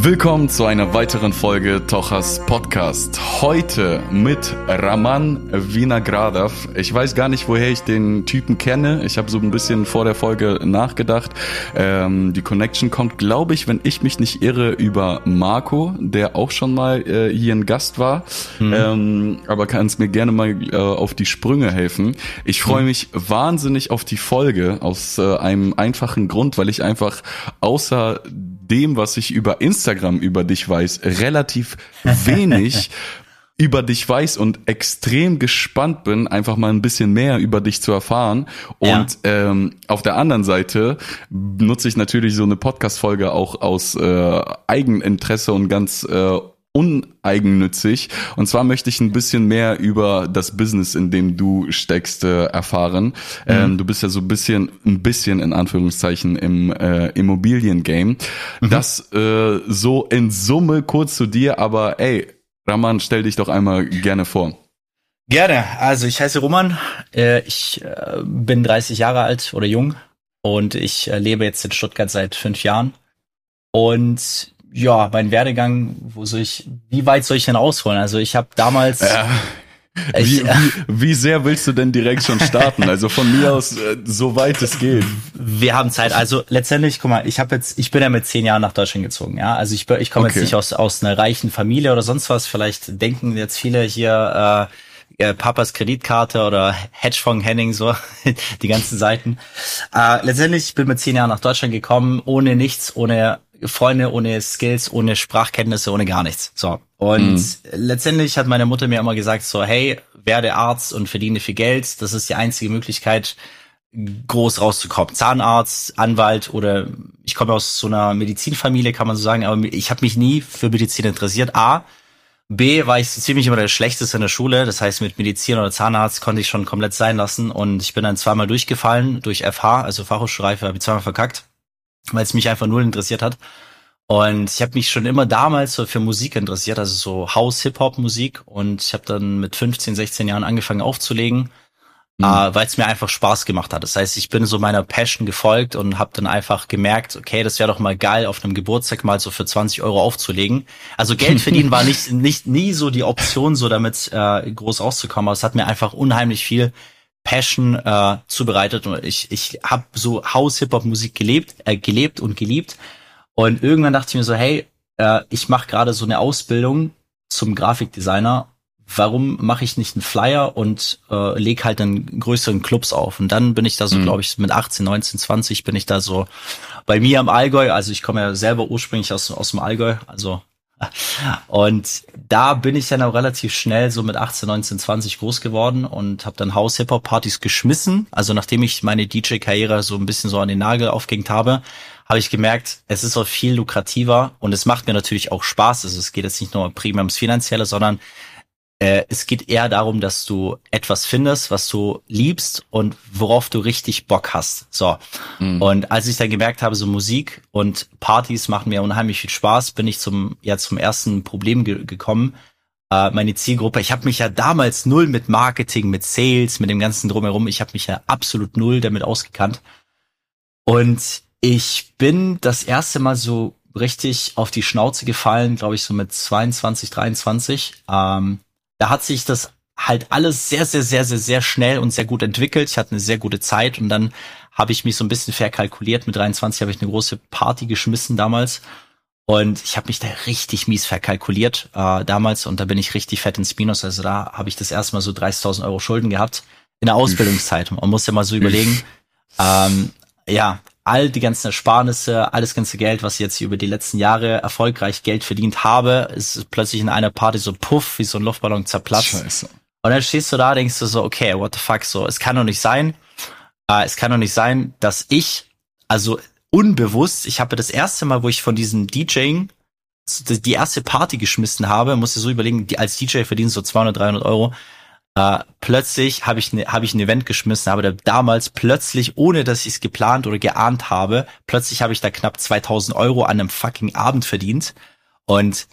Willkommen zu einer weiteren Folge Tochas Podcast. Heute mit Raman Vinagradov. Ich weiß gar nicht, woher ich den Typen kenne. Ich habe so ein bisschen vor der Folge nachgedacht. Ähm, die Connection kommt, glaube ich, wenn ich mich nicht irre, über Marco, der auch schon mal äh, hier ein Gast war. Mhm. Ähm, aber kannst mir gerne mal äh, auf die Sprünge helfen. Ich freue mhm. mich wahnsinnig auf die Folge aus äh, einem einfachen Grund, weil ich einfach außer dem, was ich über Instagram über dich weiß, relativ wenig über dich weiß und extrem gespannt bin, einfach mal ein bisschen mehr über dich zu erfahren. Und ja. ähm, auf der anderen Seite nutze ich natürlich so eine Podcast-Folge auch aus äh, Eigeninteresse und ganz äh, uneigennützig. Und zwar möchte ich ein bisschen mehr über das Business, in dem du steckst, äh, erfahren. Mhm. Ähm, du bist ja so ein bisschen, ein bisschen in Anführungszeichen im äh, Immobilien-Game. Mhm. Das äh, so in Summe kurz zu dir, aber ey, Raman, stell dich doch einmal gerne vor. Gerne. Also ich heiße Roman. Äh, ich äh, bin 30 Jahre alt oder jung und ich äh, lebe jetzt in Stuttgart seit fünf Jahren. Und ja, mein Werdegang, wo soll ich, wie weit soll ich denn ausholen? Also ich habe damals. Ja. Ich, wie, wie, wie sehr willst du denn direkt schon starten? Also von mir aus, äh, so weit es geht. Wir haben Zeit. Also letztendlich, guck mal, ich habe jetzt, ich bin ja mit zehn Jahren nach Deutschland gezogen. Ja, also ich, ich komme okay. jetzt nicht aus aus einer reichen Familie oder sonst was. Vielleicht denken jetzt viele hier. Äh, Papas Kreditkarte oder Hedgefonds Henning, so die ganzen Seiten. Äh, letztendlich, ich bin mit zehn Jahren nach Deutschland gekommen, ohne nichts, ohne Freunde, ohne Skills, ohne Sprachkenntnisse, ohne gar nichts. So. Und mhm. letztendlich hat meine Mutter mir immer gesagt, so, hey, werde Arzt und verdiene viel Geld. Das ist die einzige Möglichkeit, groß rauszukommen. Zahnarzt, Anwalt oder ich komme aus so einer Medizinfamilie, kann man so sagen, aber ich habe mich nie für Medizin interessiert. A, B war ich ziemlich immer der Schlechteste in der Schule. Das heißt, mit Medizin oder Zahnarzt konnte ich schon komplett sein lassen. Und ich bin dann zweimal durchgefallen durch FH, also Fachhochschulreife, habe ich zweimal verkackt weil es mich einfach null interessiert hat. Und ich habe mich schon immer damals so für Musik interessiert, also so House-Hip-Hop-Musik. Und ich habe dann mit 15, 16 Jahren angefangen aufzulegen, mhm. äh, weil es mir einfach Spaß gemacht hat. Das heißt, ich bin so meiner Passion gefolgt und habe dann einfach gemerkt, okay, das wäre doch mal geil, auf einem Geburtstag mal so für 20 Euro aufzulegen. Also Geld verdienen war nicht, nicht nie so die Option, so damit äh, groß rauszukommen. Aber es hat mir einfach unheimlich viel Passion äh, zubereitet und ich ich habe so House Hip Hop Musik gelebt, äh, gelebt und geliebt und irgendwann dachte ich mir so, hey, äh, ich mache gerade so eine Ausbildung zum Grafikdesigner. Warum mache ich nicht einen Flyer und äh, leg halt einen größeren Clubs auf? Und dann bin ich da so, mhm. glaube ich, mit 18, 19, 20 bin ich da so bei mir am Allgäu. Also ich komme ja selber ursprünglich aus, aus dem Allgäu, also und da bin ich dann auch relativ schnell so mit 18, 19, 20 groß geworden und habe dann House-Hip-Hop-Partys geschmissen. Also nachdem ich meine DJ-Karriere so ein bisschen so an den Nagel aufgehängt habe, habe ich gemerkt, es ist auch viel lukrativer und es macht mir natürlich auch Spaß. Also es geht jetzt nicht nur primär ums Finanzielle, sondern äh, es geht eher darum, dass du etwas findest, was du liebst und worauf du richtig Bock hast. So. Mhm. Und als ich dann gemerkt habe, so Musik und Partys machen mir unheimlich viel Spaß, bin ich zum, ja, zum ersten Problem ge gekommen. Äh, meine Zielgruppe, ich habe mich ja damals null mit Marketing, mit Sales, mit dem ganzen drumherum, ich habe mich ja absolut null damit ausgekannt. Und ich bin das erste Mal so richtig auf die Schnauze gefallen, glaube ich, so mit 22, 23. Ähm, da hat sich das halt alles sehr, sehr, sehr, sehr, sehr schnell und sehr gut entwickelt. Ich hatte eine sehr gute Zeit und dann habe ich mich so ein bisschen verkalkuliert. Mit 23 habe ich eine große Party geschmissen damals. Und ich habe mich da richtig mies verkalkuliert äh, damals und da bin ich richtig fett ins Minus. Also da habe ich das erste Mal so 30.000 Euro Schulden gehabt in der Ausbildungszeit. Man muss ja mal so überlegen. Ähm, ja, all die ganzen Ersparnisse, alles ganze Geld, was ich jetzt über die letzten Jahre erfolgreich Geld verdient habe, ist plötzlich in einer Party so puff, wie so ein Luftballon zerplatzt. Scheiße. Und dann stehst du da, denkst du so, okay, what the fuck, so, es kann doch nicht sein, äh, es kann doch nicht sein, dass ich, also unbewusst, ich habe das erste Mal, wo ich von diesem DJing die erste Party geschmissen habe, muss ich so überlegen, die als DJ verdienen so 200, 300 Euro, äh, plötzlich habe ich, ne, hab ich ein Event geschmissen, aber damals plötzlich, ohne dass ich es geplant oder geahnt habe, plötzlich habe ich da knapp 2000 Euro an einem fucking Abend verdient. Und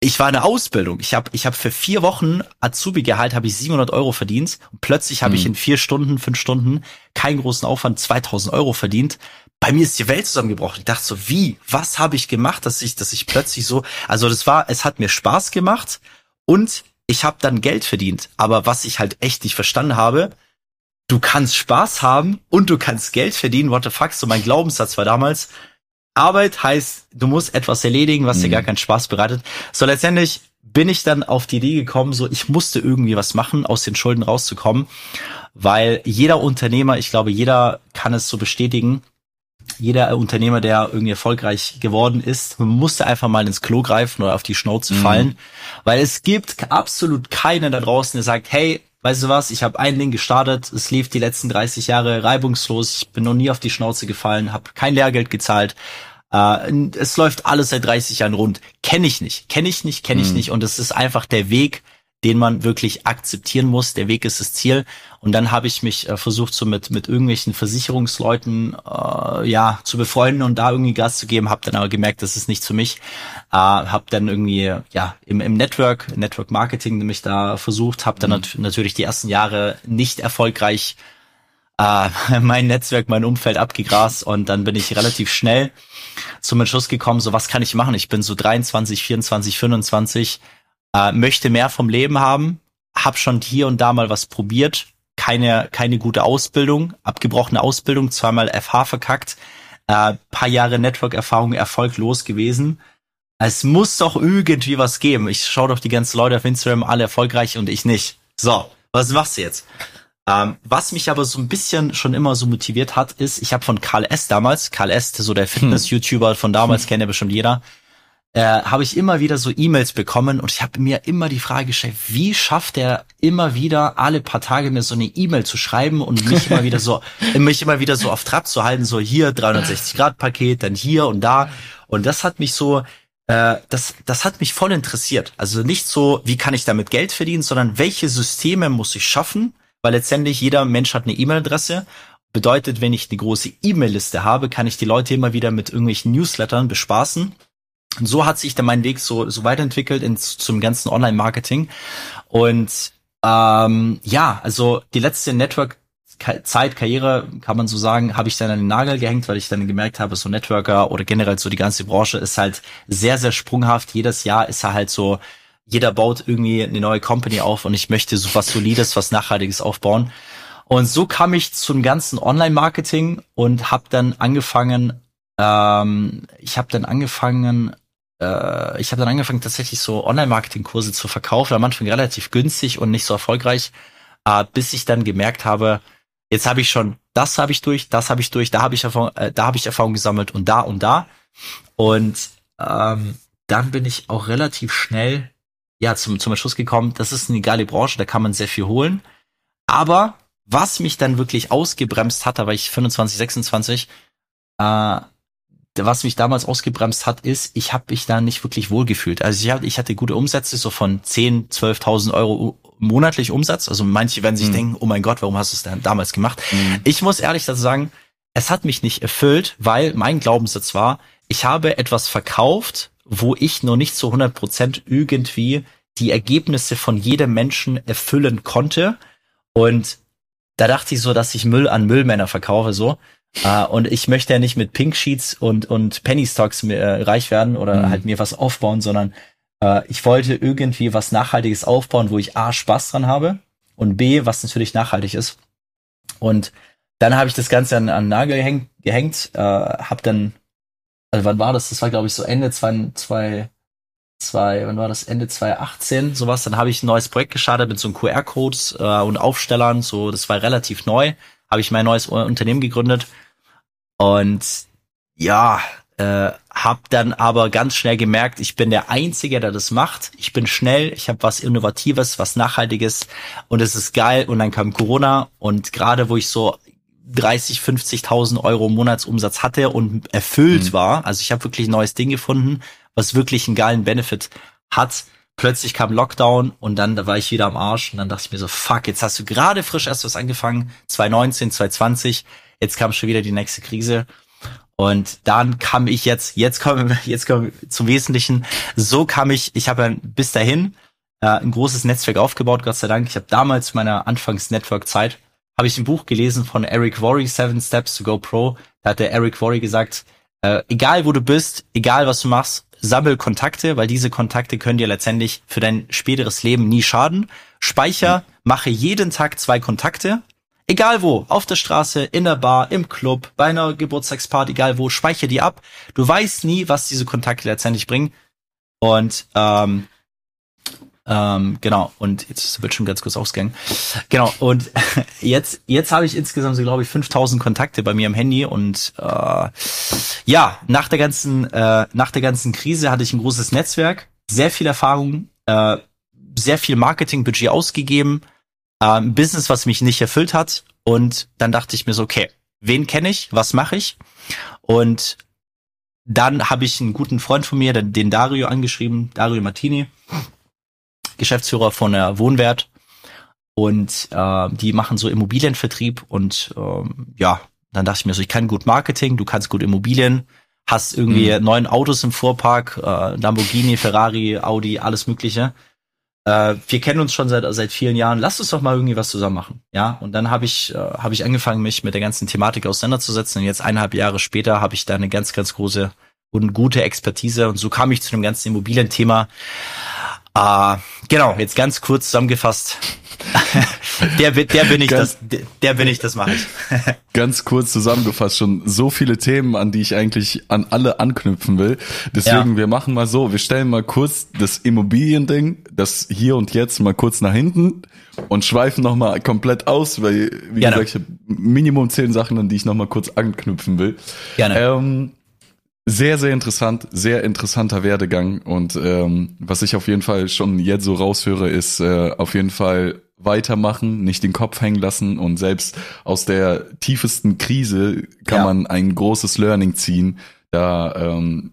ich war in der Ausbildung. Ich habe ich hab für vier Wochen Azubi-Gehalt habe ich 700 Euro verdient. Und plötzlich habe mhm. ich in vier Stunden, fünf Stunden, keinen großen Aufwand, 2000 Euro verdient. Bei mir ist die Welt zusammengebrochen. Ich dachte so, wie? Was habe ich gemacht, dass ich, dass ich plötzlich so, also das war, es hat mir Spaß gemacht und ich habe dann Geld verdient. Aber was ich halt echt nicht verstanden habe, du kannst Spaß haben und du kannst Geld verdienen. What the fuck? So mein Glaubenssatz war damals, Arbeit heißt, du musst etwas erledigen, was mhm. dir gar keinen Spaß bereitet. So letztendlich bin ich dann auf die Idee gekommen, so ich musste irgendwie was machen, aus den Schulden rauszukommen, weil jeder Unternehmer, ich glaube, jeder kann es so bestätigen, jeder Unternehmer, der irgendwie erfolgreich geworden ist, musste einfach mal ins Klo greifen oder auf die Schnauze mhm. fallen, weil es gibt absolut keinen da draußen, der sagt, hey, weißt du was, ich habe ein Ding gestartet, es lief die letzten 30 Jahre reibungslos, ich bin noch nie auf die Schnauze gefallen, habe kein Lehrgeld gezahlt, äh, es läuft alles seit 30 Jahren rund. Kenne ich nicht, kenne ich nicht, kenne ich mhm. nicht und es ist einfach der Weg, den man wirklich akzeptieren muss. Der Weg ist das Ziel. Und dann habe ich mich äh, versucht, so mit, mit irgendwelchen Versicherungsleuten äh, ja zu befreunden und da irgendwie Gas zu geben, habe dann aber gemerkt, das ist nichts für mich. Äh, habe dann irgendwie ja im, im Network, Network Marketing mich da versucht, habe dann mhm. nat natürlich die ersten Jahre nicht erfolgreich äh, mein Netzwerk, mein Umfeld abgegrast und dann bin ich relativ schnell zum Entschluss gekommen, so was kann ich machen? Ich bin so 23, 24, 25 äh, möchte mehr vom Leben haben, hab schon hier und da mal was probiert, keine, keine gute Ausbildung, abgebrochene Ausbildung, zweimal FH verkackt, äh, paar Jahre Network-Erfahrung erfolglos gewesen. Es muss doch irgendwie was geben. Ich schaue doch die ganzen Leute auf Instagram, alle erfolgreich und ich nicht. So, was machst du jetzt? Ähm, was mich aber so ein bisschen schon immer so motiviert hat, ist, ich habe von Karl S. damals, Karl S., so der Fitness-YouTuber von damals, hm. kennt ja bestimmt jeder, äh, habe ich immer wieder so E-Mails bekommen und ich habe mir immer die Frage gestellt, wie schafft er immer wieder alle paar Tage mir so eine E-Mail zu schreiben und mich immer wieder so mich immer wieder so auf Trab zu halten, so hier 360 Grad Paket, dann hier und da. Und das hat mich so äh, das das hat mich voll interessiert. Also nicht so, wie kann ich damit Geld verdienen, sondern welche Systeme muss ich schaffen, weil letztendlich jeder Mensch hat eine E-Mail-Adresse. Bedeutet, wenn ich eine große E-Mail-Liste habe, kann ich die Leute immer wieder mit irgendwelchen Newslettern bespaßen und so hat sich dann mein Weg so, so weiterentwickelt ins, zum ganzen Online-Marketing. Und ähm, ja, also die letzte Network Zeit, Karriere, kann man so sagen, habe ich dann an den Nagel gehängt, weil ich dann gemerkt habe, so Networker oder generell so die ganze Branche ist halt sehr, sehr sprunghaft. Jedes Jahr ist er halt so, jeder baut irgendwie eine neue Company auf und ich möchte so was Solides, was Nachhaltiges aufbauen. Und so kam ich zum ganzen Online-Marketing und habe dann angefangen, ähm, ich habe dann angefangen, äh, ich habe dann angefangen tatsächlich so Online-Marketing-Kurse zu verkaufen, am Anfang relativ günstig und nicht so erfolgreich, äh, bis ich dann gemerkt habe, jetzt habe ich schon, das habe ich durch, das habe ich durch, da habe ich Erfahrung, äh, da habe ich Erfahrung gesammelt und da und da. Und ähm, dann bin ich auch relativ schnell ja zum zum Entschluss gekommen, das ist eine geile Branche, da kann man sehr viel holen, aber was mich dann wirklich ausgebremst hat, da war ich 25, 26, äh, was mich damals ausgebremst hat, ist, ich habe mich da nicht wirklich wohlgefühlt. Also ich, hab, ich hatte gute Umsätze, so von 10, 12.000 Euro monatlich Umsatz. Also manche werden sich mhm. denken, oh mein Gott, warum hast du es denn damals gemacht? Mhm. Ich muss ehrlich dazu sagen, es hat mich nicht erfüllt, weil mein Glaubenssatz war, ich habe etwas verkauft, wo ich noch nicht zu 100 Prozent irgendwie die Ergebnisse von jedem Menschen erfüllen konnte. Und da dachte ich so, dass ich Müll an Müllmänner verkaufe, so. Uh, und ich möchte ja nicht mit Pink Sheets und, und Penny Stocks äh, reich werden oder mhm. halt mir was aufbauen, sondern uh, ich wollte irgendwie was Nachhaltiges aufbauen, wo ich A, Spaß dran habe und B, was natürlich nachhaltig ist. Und dann habe ich das Ganze an, an Nagel gehängt, gehängt äh, habe dann, also wann war das? Das war, glaube ich, so Ende 2, 2, 2, wann war das? Ende 2018, sowas. Dann habe ich ein neues Projekt gestartet mit so einem QR-Codes äh, und Aufstellern, so, das war relativ neu habe ich mein neues Unternehmen gegründet und ja, äh, habe dann aber ganz schnell gemerkt, ich bin der Einzige, der das macht. Ich bin schnell, ich habe was Innovatives, was Nachhaltiges und es ist geil. Und dann kam Corona und gerade wo ich so 30, 50.000 Euro Monatsumsatz hatte und erfüllt mhm. war, also ich habe wirklich ein neues Ding gefunden, was wirklich einen geilen Benefit hat, plötzlich kam Lockdown und dann da war ich wieder am Arsch und dann dachte ich mir so, fuck, jetzt hast du gerade frisch erst was angefangen, 2019, 2020, jetzt kam schon wieder die nächste Krise Und dann kam ich jetzt, jetzt kommen jetzt kommen zum Wesentlichen. So kam ich, ich habe bis dahin äh, ein großes Netzwerk aufgebaut, Gott sei Dank. Ich habe damals meiner Anfangs-Network-Zeit habe ich ein Buch gelesen von Eric Worre, Seven Steps to Go Pro. Da hat der Eric Worre gesagt, äh, egal wo du bist, egal was du machst, sammel Kontakte, weil diese Kontakte können dir letztendlich für dein späteres Leben nie schaden. Speicher, mache jeden Tag zwei Kontakte, egal wo, auf der Straße, in der Bar, im Club, bei einer Geburtstagsparty, egal wo, speichere die ab. Du weißt nie, was diese Kontakte letztendlich bringen. Und ähm, ähm, genau, und jetzt wird schon ganz kurz ausgegangen. Genau, und jetzt, jetzt habe ich insgesamt so, glaube ich, 5000 Kontakte bei mir im Handy und äh, ja, nach der ganzen, äh, nach der ganzen Krise hatte ich ein großes Netzwerk, sehr viel Erfahrung, äh, sehr viel Marketingbudget ausgegeben, äh, ein Business, was mich nicht erfüllt hat und dann dachte ich mir so, okay, wen kenne ich, was mache ich? Und dann habe ich einen guten Freund von mir, den Dario angeschrieben, Dario Martini Geschäftsführer von der Wohnwert und äh, die machen so Immobilienvertrieb und ähm, ja, dann dachte ich mir so, ich kann gut Marketing, du kannst gut Immobilien, hast irgendwie mhm. neun Autos im Fuhrpark, äh, Lamborghini, Ferrari, Audi, alles Mögliche. Äh, wir kennen uns schon seit seit vielen Jahren. Lass uns doch mal irgendwie was zusammen machen, ja. Und dann habe ich äh, habe ich angefangen, mich mit der ganzen Thematik auseinanderzusetzen. Und jetzt eineinhalb Jahre später habe ich da eine ganz ganz große und gute Expertise. Und so kam ich zu dem ganzen Immobilienthema. Ah, uh, genau, jetzt ganz kurz zusammengefasst. der, der bin ich, ganz, das, der bin ich, das mache ich. ganz kurz zusammengefasst, schon so viele Themen, an die ich eigentlich an alle anknüpfen will. Deswegen, ja. wir machen mal so, wir stellen mal kurz das Immobiliending, das hier und jetzt mal kurz nach hinten und schweifen nochmal komplett aus, weil, wie Gerne. gesagt, ich habe Minimum zehn Sachen, an die ich nochmal kurz anknüpfen will. Gerne. Ähm, sehr, sehr interessant, sehr interessanter Werdegang und ähm, was ich auf jeden Fall schon jetzt so raushöre, ist äh, auf jeden Fall weitermachen, nicht den Kopf hängen lassen und selbst aus der tiefesten Krise kann ja. man ein großes Learning ziehen. Da ähm,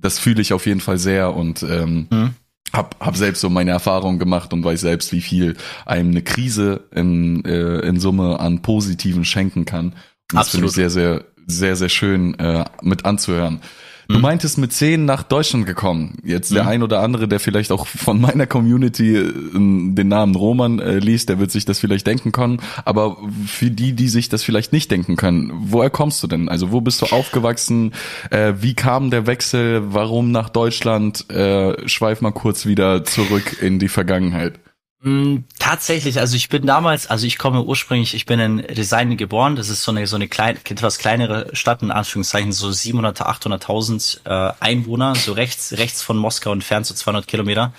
das fühle ich auf jeden Fall sehr und ähm, mhm. hab, hab selbst so meine Erfahrungen gemacht und weiß selbst, wie viel einem eine Krise in, äh, in Summe an Positiven schenken kann. Und das finde ich sehr, sehr sehr, sehr schön äh, mit anzuhören. Du mhm. meintest mit zehn nach Deutschland gekommen. Jetzt der mhm. ein oder andere, der vielleicht auch von meiner Community äh, den Namen Roman äh, liest, der wird sich das vielleicht denken können. Aber für die, die sich das vielleicht nicht denken können, woher kommst du denn? Also wo bist du aufgewachsen? Äh, wie kam der Wechsel? Warum nach Deutschland? Äh, schweif mal kurz wieder zurück in die Vergangenheit. Mm, tatsächlich, also ich bin damals, also ich komme ursprünglich, ich bin in Design geboren. Das ist so eine so eine klein, etwas kleinere Stadt in Anführungszeichen, so 700, 800.000 äh, Einwohner, so rechts rechts von Moskau entfernt, so 200 Kilometer.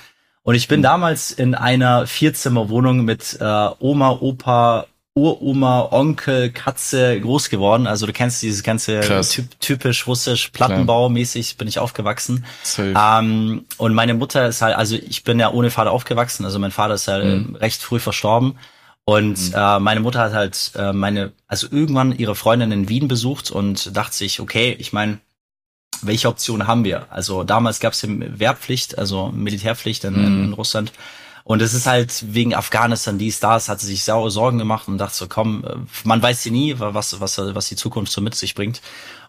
Und ich bin damals in einer Vierzimmerwohnung mit äh, Oma, Opa, Uroma, Onkel, Katze groß geworden. Also du kennst dieses ganze typ, typisch russisch Plattenbau-mäßig bin ich aufgewachsen. Ähm, und meine Mutter ist halt, also ich bin ja ohne Vater aufgewachsen. Also mein Vater ist ja mhm. recht früh verstorben. Und mhm. äh, meine Mutter hat halt äh, meine, also irgendwann ihre Freundin in Wien besucht und dachte sich, okay, ich meine, welche Optionen haben wir? Also damals gab es ja Wehrpflicht, also Militärpflicht in, mhm. in Russland. Und es ist halt wegen Afghanistan, die Stars, hat sie sich sauer Sorgen gemacht und dachte so, komm, äh, man weiß ja nie, was, was, was die Zukunft so mit sich bringt.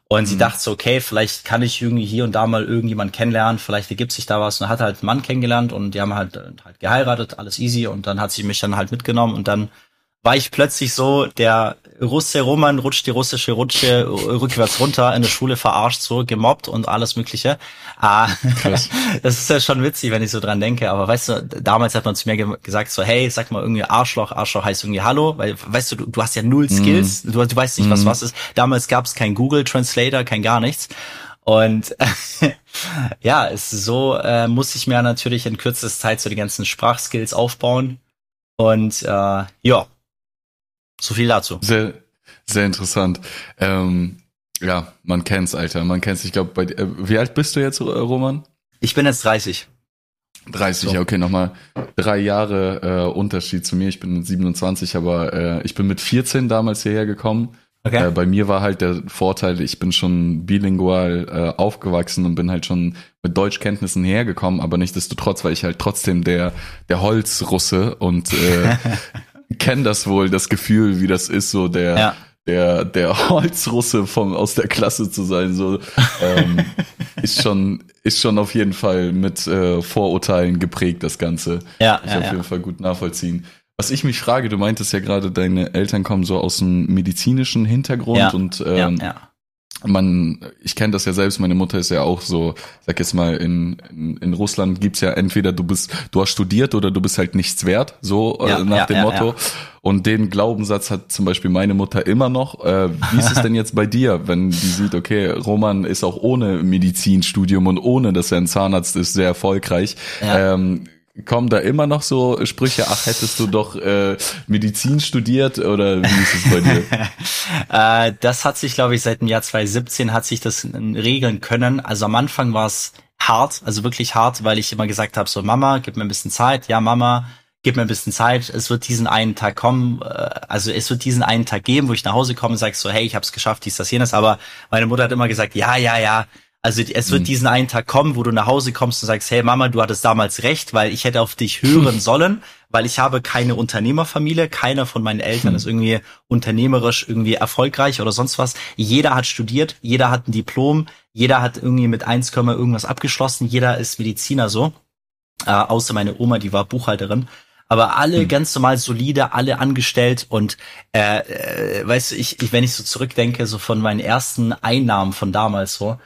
Und mhm. sie dachte so, okay, vielleicht kann ich irgendwie hier und da mal irgendjemand kennenlernen, vielleicht ergibt sich da was. Und hat halt einen Mann kennengelernt und die haben halt, halt geheiratet, alles easy. Und dann hat sie mich dann halt mitgenommen und dann war ich plötzlich so, der Russe Roman rutscht die russische Rutsche rückwärts runter in der Schule verarscht, so gemobbt und alles Mögliche. Ah, Krass. das ist ja schon witzig, wenn ich so dran denke. Aber weißt du, damals hat man zu mir ge gesagt so, hey, sag mal irgendwie Arschloch. Arschloch heißt irgendwie Hallo, weil weißt du, du, du hast ja null Skills, mm. du, du weißt nicht, was mm. was ist. Damals gab es kein Google Translator, kein gar nichts. Und ja, es so äh, muss ich mir natürlich in kürzester Zeit so die ganzen Sprachskills aufbauen. Und äh, ja, so viel dazu. Sehr, sehr interessant. Ähm, ja, man kennt's, Alter. Man kennt's. Ich glaube, bei äh, wie alt bist du jetzt, äh, Roman? Ich bin jetzt 30. 30, so. ja, okay, nochmal drei Jahre äh, Unterschied zu mir. Ich bin 27, aber äh, ich bin mit 14 damals hierher gekommen. Okay. Äh, bei mir war halt der Vorteil, ich bin schon bilingual äh, aufgewachsen und bin halt schon mit Deutschkenntnissen hergekommen, aber nichtsdestotrotz war ich halt trotzdem der der Holzrusse und äh, kenne das wohl, das Gefühl, wie das ist, so der, ja. der, der Holzrusse vom, aus der Klasse zu sein, so, ähm, ist schon, ist schon auf jeden Fall mit äh, Vorurteilen geprägt, das Ganze. Ja, ich ja, auf ja. jeden Fall gut nachvollziehen. Was ich mich frage, du meintest ja gerade, deine Eltern kommen so aus dem medizinischen Hintergrund Ja, und ja, ähm, ja. Man, ich kenne das ja selbst, meine Mutter ist ja auch so, sag jetzt mal, in, in, in Russland gibt's ja entweder du bist, du hast studiert oder du bist halt nichts wert, so Ja, äh, nach ja, dem ja, Motto. Und den Glaubenssatz hat zum Beispiel meine Mutter immer noch. Äh, wie ist es denn jetzt bei dir, wenn die sieht, okay, Roman ist auch ohne Medizinstudium und ohne, dass er ein Zahnarzt ist, sehr erfolgreich. Ähm, Kommen da immer noch so Sprüche, ach, hättest du doch äh, Medizin studiert oder wie ist es bei dir? Äh, das hat sich, glaube ich, seit dem Jahr 2017 hat sich das regeln können. Also am Anfang war es hart, also wirklich hart, weil ich immer gesagt habe, so Mama, gib mir ein bisschen Zeit. Ja, Mama, gib mir ein bisschen Zeit. Es wird diesen einen Tag kommen, äh, also es wird diesen einen Tag geben, wo ich nach Hause komme und sage so, hey, ich habe es geschafft, dies, das, jenes. Aber meine Mutter hat immer gesagt, ja, ja, ja. Also es wird diesen einen Tag kommen, wo du nach Hause kommst und sagst, hey Mama, du hattest damals recht, weil ich hätte auf dich hören sollen, weil ich habe keine Unternehmerfamilie, keiner von meinen Eltern ist irgendwie unternehmerisch irgendwie erfolgreich oder sonst was. Jeder hat studiert, jeder hat ein Diplom, jeder hat irgendwie mit 1, irgendwas abgeschlossen, jeder ist Mediziner so. Äh, außer meine Oma, die war Buchhalterin. Aber alle ganz normal solide, alle angestellt und äh, äh, weißt du, ich, ich, wenn ich so zurückdenke, so von meinen ersten Einnahmen von damals so,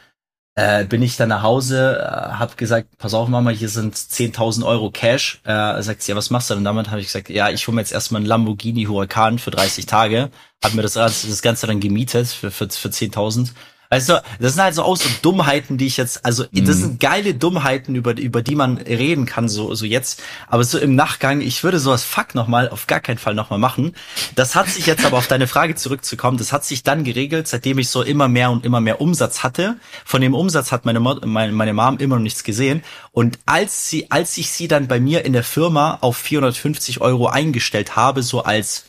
äh, bin ich dann nach Hause, äh, habe gesagt, pass auf Mama, hier sind 10.000 Euro Cash. Äh, sagt sie, ja, was machst du denn damit? Habe ich gesagt, ja, ich hole mir jetzt erstmal einen Lamborghini Huracan für 30 Tage. Hab mir das, das Ganze dann gemietet für, für, für 10.000. Weißt du, das sind halt so auch so Dummheiten, die ich jetzt, also das sind geile Dummheiten, über, über die man reden kann, so, so jetzt. Aber so im Nachgang, ich würde sowas fuck nochmal, auf gar keinen Fall nochmal machen. Das hat sich jetzt aber auf deine Frage zurückzukommen, das hat sich dann geregelt, seitdem ich so immer mehr und immer mehr Umsatz hatte. Von dem Umsatz hat meine, Mo meine, meine Mom immer noch nichts gesehen. Und als sie, als ich sie dann bei mir in der Firma auf 450 Euro eingestellt habe, so als,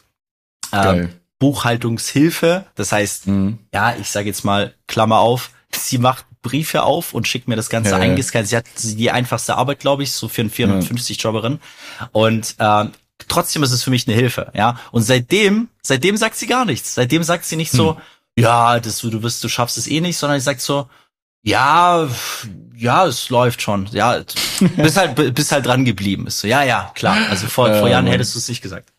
ähm. Buchhaltungshilfe. Das heißt, Mhm. ja, ich sage jetzt mal, Klammer auf, sie macht Briefe auf und schickt mir das Ganze Ja, eingescannt. Sie hat die einfachste Arbeit, glaube ich, so für einen 450-Jobberin. Und ähm, trotzdem ist es für mich eine Hilfe, ja. Und seitdem, seitdem sagt sie gar nichts. Seitdem sagt sie nicht so, Hm. ja, das, du wirst, du schaffst es eh nicht, sondern sie sagt so, ja, ja, es läuft schon. Ja, bist halt, bist halt dran geblieben. Ist so, ja, ja, klar. Also vor, vor Jahren hättest du es nicht gesagt.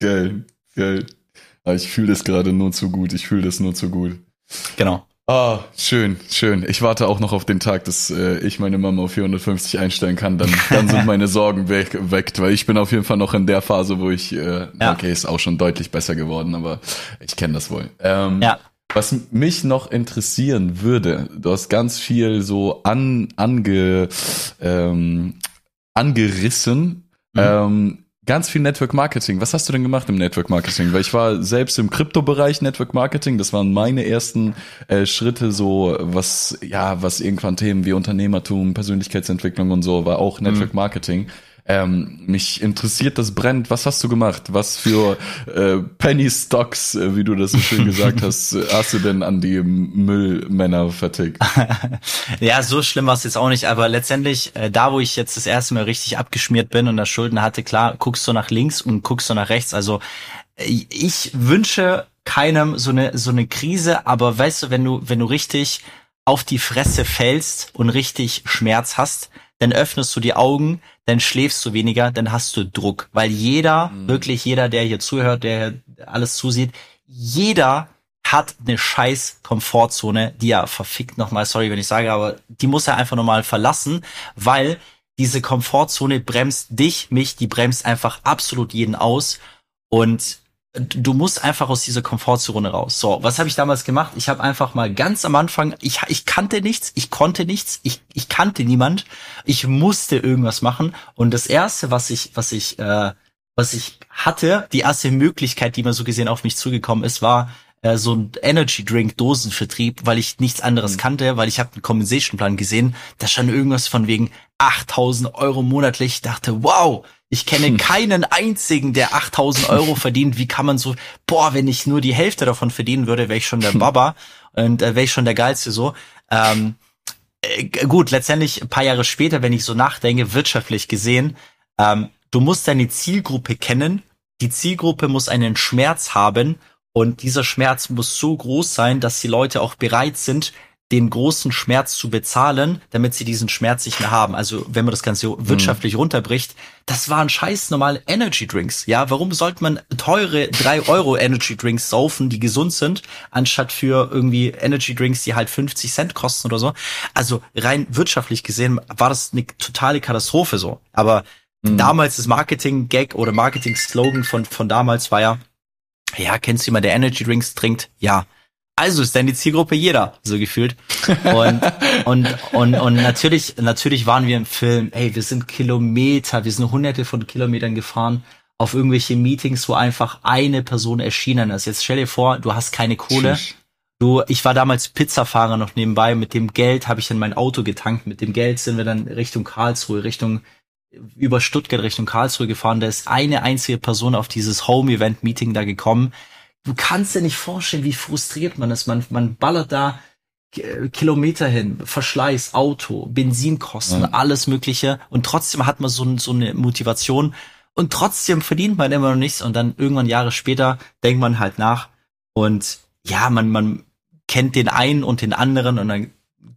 Geil, geil. Ich fühle das gerade nur zu gut. Ich fühle das nur zu gut. Genau. Ah, schön, schön. Ich warte auch noch auf den Tag, dass äh, ich meine Mama auf 450 einstellen kann. Dann, dann sind meine Sorgen weg, weckt, weil ich bin auf jeden Fall noch in der Phase, wo ich, äh, Ja. okay, ist auch schon deutlich besser geworden, aber ich kenne das wohl. Ähm, Ja. Was mich noch interessieren würde, du hast ganz viel so an, ange, ähm, angerissen. Mhm. Ähm, ganz viel Network Marketing. Was hast du denn gemacht im Network Marketing? Weil ich war selbst im Kryptobereich Network Marketing. Das waren meine ersten äh, Schritte, so was, ja, was irgendwann Themen wie Unternehmertum, Persönlichkeitsentwicklung und so war auch Network Marketing. Ähm, mich interessiert das brennt. Was hast du gemacht? Was für äh, Penny Stocks, äh, wie du das so schön gesagt hast, äh, hast du denn an die Müllmänner vertickt? Ja, so schlimm war es jetzt auch nicht, aber letztendlich, äh, da wo ich jetzt das erste Mal richtig abgeschmiert bin und da Schulden hatte, klar, guckst du nach links und guckst du nach rechts. Also äh, ich wünsche keinem so eine so eine Krise, aber weißt du, wenn du wenn du richtig auf die Fresse fällst und richtig Schmerz hast, dann öffnest du die Augen, dann schläfst du weniger, dann hast du Druck, weil jeder, wirklich jeder, der hier zuhört, der alles zusieht, jeder hat eine scheiß Komfortzone, die er verfickt nochmal, sorry, wenn ich sage, aber die muss er einfach nochmal verlassen, weil diese Komfortzone bremst dich, mich, die bremst einfach absolut jeden aus. Und du musst einfach aus dieser Komfortzone raus. So, was habe ich damals gemacht? Ich habe einfach mal ganz am Anfang, ich, ich kannte nichts, ich konnte nichts, ich, ich kannte niemand, ich musste irgendwas machen und das erste, was ich, was ich, äh, was ich hatte, die erste Möglichkeit, die mir so gesehen auf mich zugekommen ist, war äh, so ein Energy Drink Dosenvertrieb, weil ich nichts anderes kannte, weil ich habe einen Compensation Plan gesehen, da stand irgendwas von wegen 8000 Euro monatlich. Ich dachte, wow, ich kenne keinen einzigen, der 8000 Euro verdient. Wie kann man so, boah, wenn ich nur die Hälfte davon verdienen würde, wäre ich schon der Baba und äh, wäre ich schon der Geilste so. Ähm, äh, gut, letztendlich ein paar Jahre später, wenn ich so nachdenke, wirtschaftlich gesehen, ähm, du musst deine Zielgruppe kennen. Die Zielgruppe muss einen Schmerz haben Und dieser Schmerz muss so groß sein, dass die Leute auch bereit sind, den großen Schmerz zu bezahlen, damit sie diesen Schmerz nicht mehr haben. Also wenn man das Ganze mhm. wirtschaftlich runterbricht, das waren scheiß normale Energy Drinks. Ja, warum sollte man teure drei Euro Energy Drinks saufen, die gesund sind, anstatt für irgendwie Energy Drinks, die halt 50 Cent kosten oder so? Also rein wirtschaftlich gesehen war das eine totale Katastrophe so. Aber mhm. damals das Marketing-Gag oder Marketing-Slogan von, von damals war ja, ja, kennst du jemanden, der Energy Drinks trinkt? Ja. Also ist dann die Zielgruppe jeder, so gefühlt. Und, und, und, und natürlich, natürlich waren wir im Film, ey, wir sind Kilometer, wir sind hunderte von Kilometern gefahren auf irgendwelche Meetings, wo einfach eine Person erschienen ist. Jetzt stell dir vor, du hast keine Kohle. Du, ich war damals Pizzafahrer noch nebenbei. Mit dem Geld habe ich dann mein Auto getankt. Mit dem Geld sind wir dann Richtung Karlsruhe, Richtung über Stuttgart Richtung Karlsruhe gefahren. Da ist eine einzige Person auf dieses Home-Event-Meeting da gekommen. Du kannst dir nicht vorstellen, wie frustriert man ist. Man, man ballert da Kilometer hin, Verschleiß, Auto, Benzinkosten, ja. alles Mögliche. Und trotzdem hat man so, so eine Motivation. Und trotzdem verdient man immer noch nichts. Und dann irgendwann Jahre später denkt man halt nach. Und ja, man, man kennt den einen und den anderen. Und dann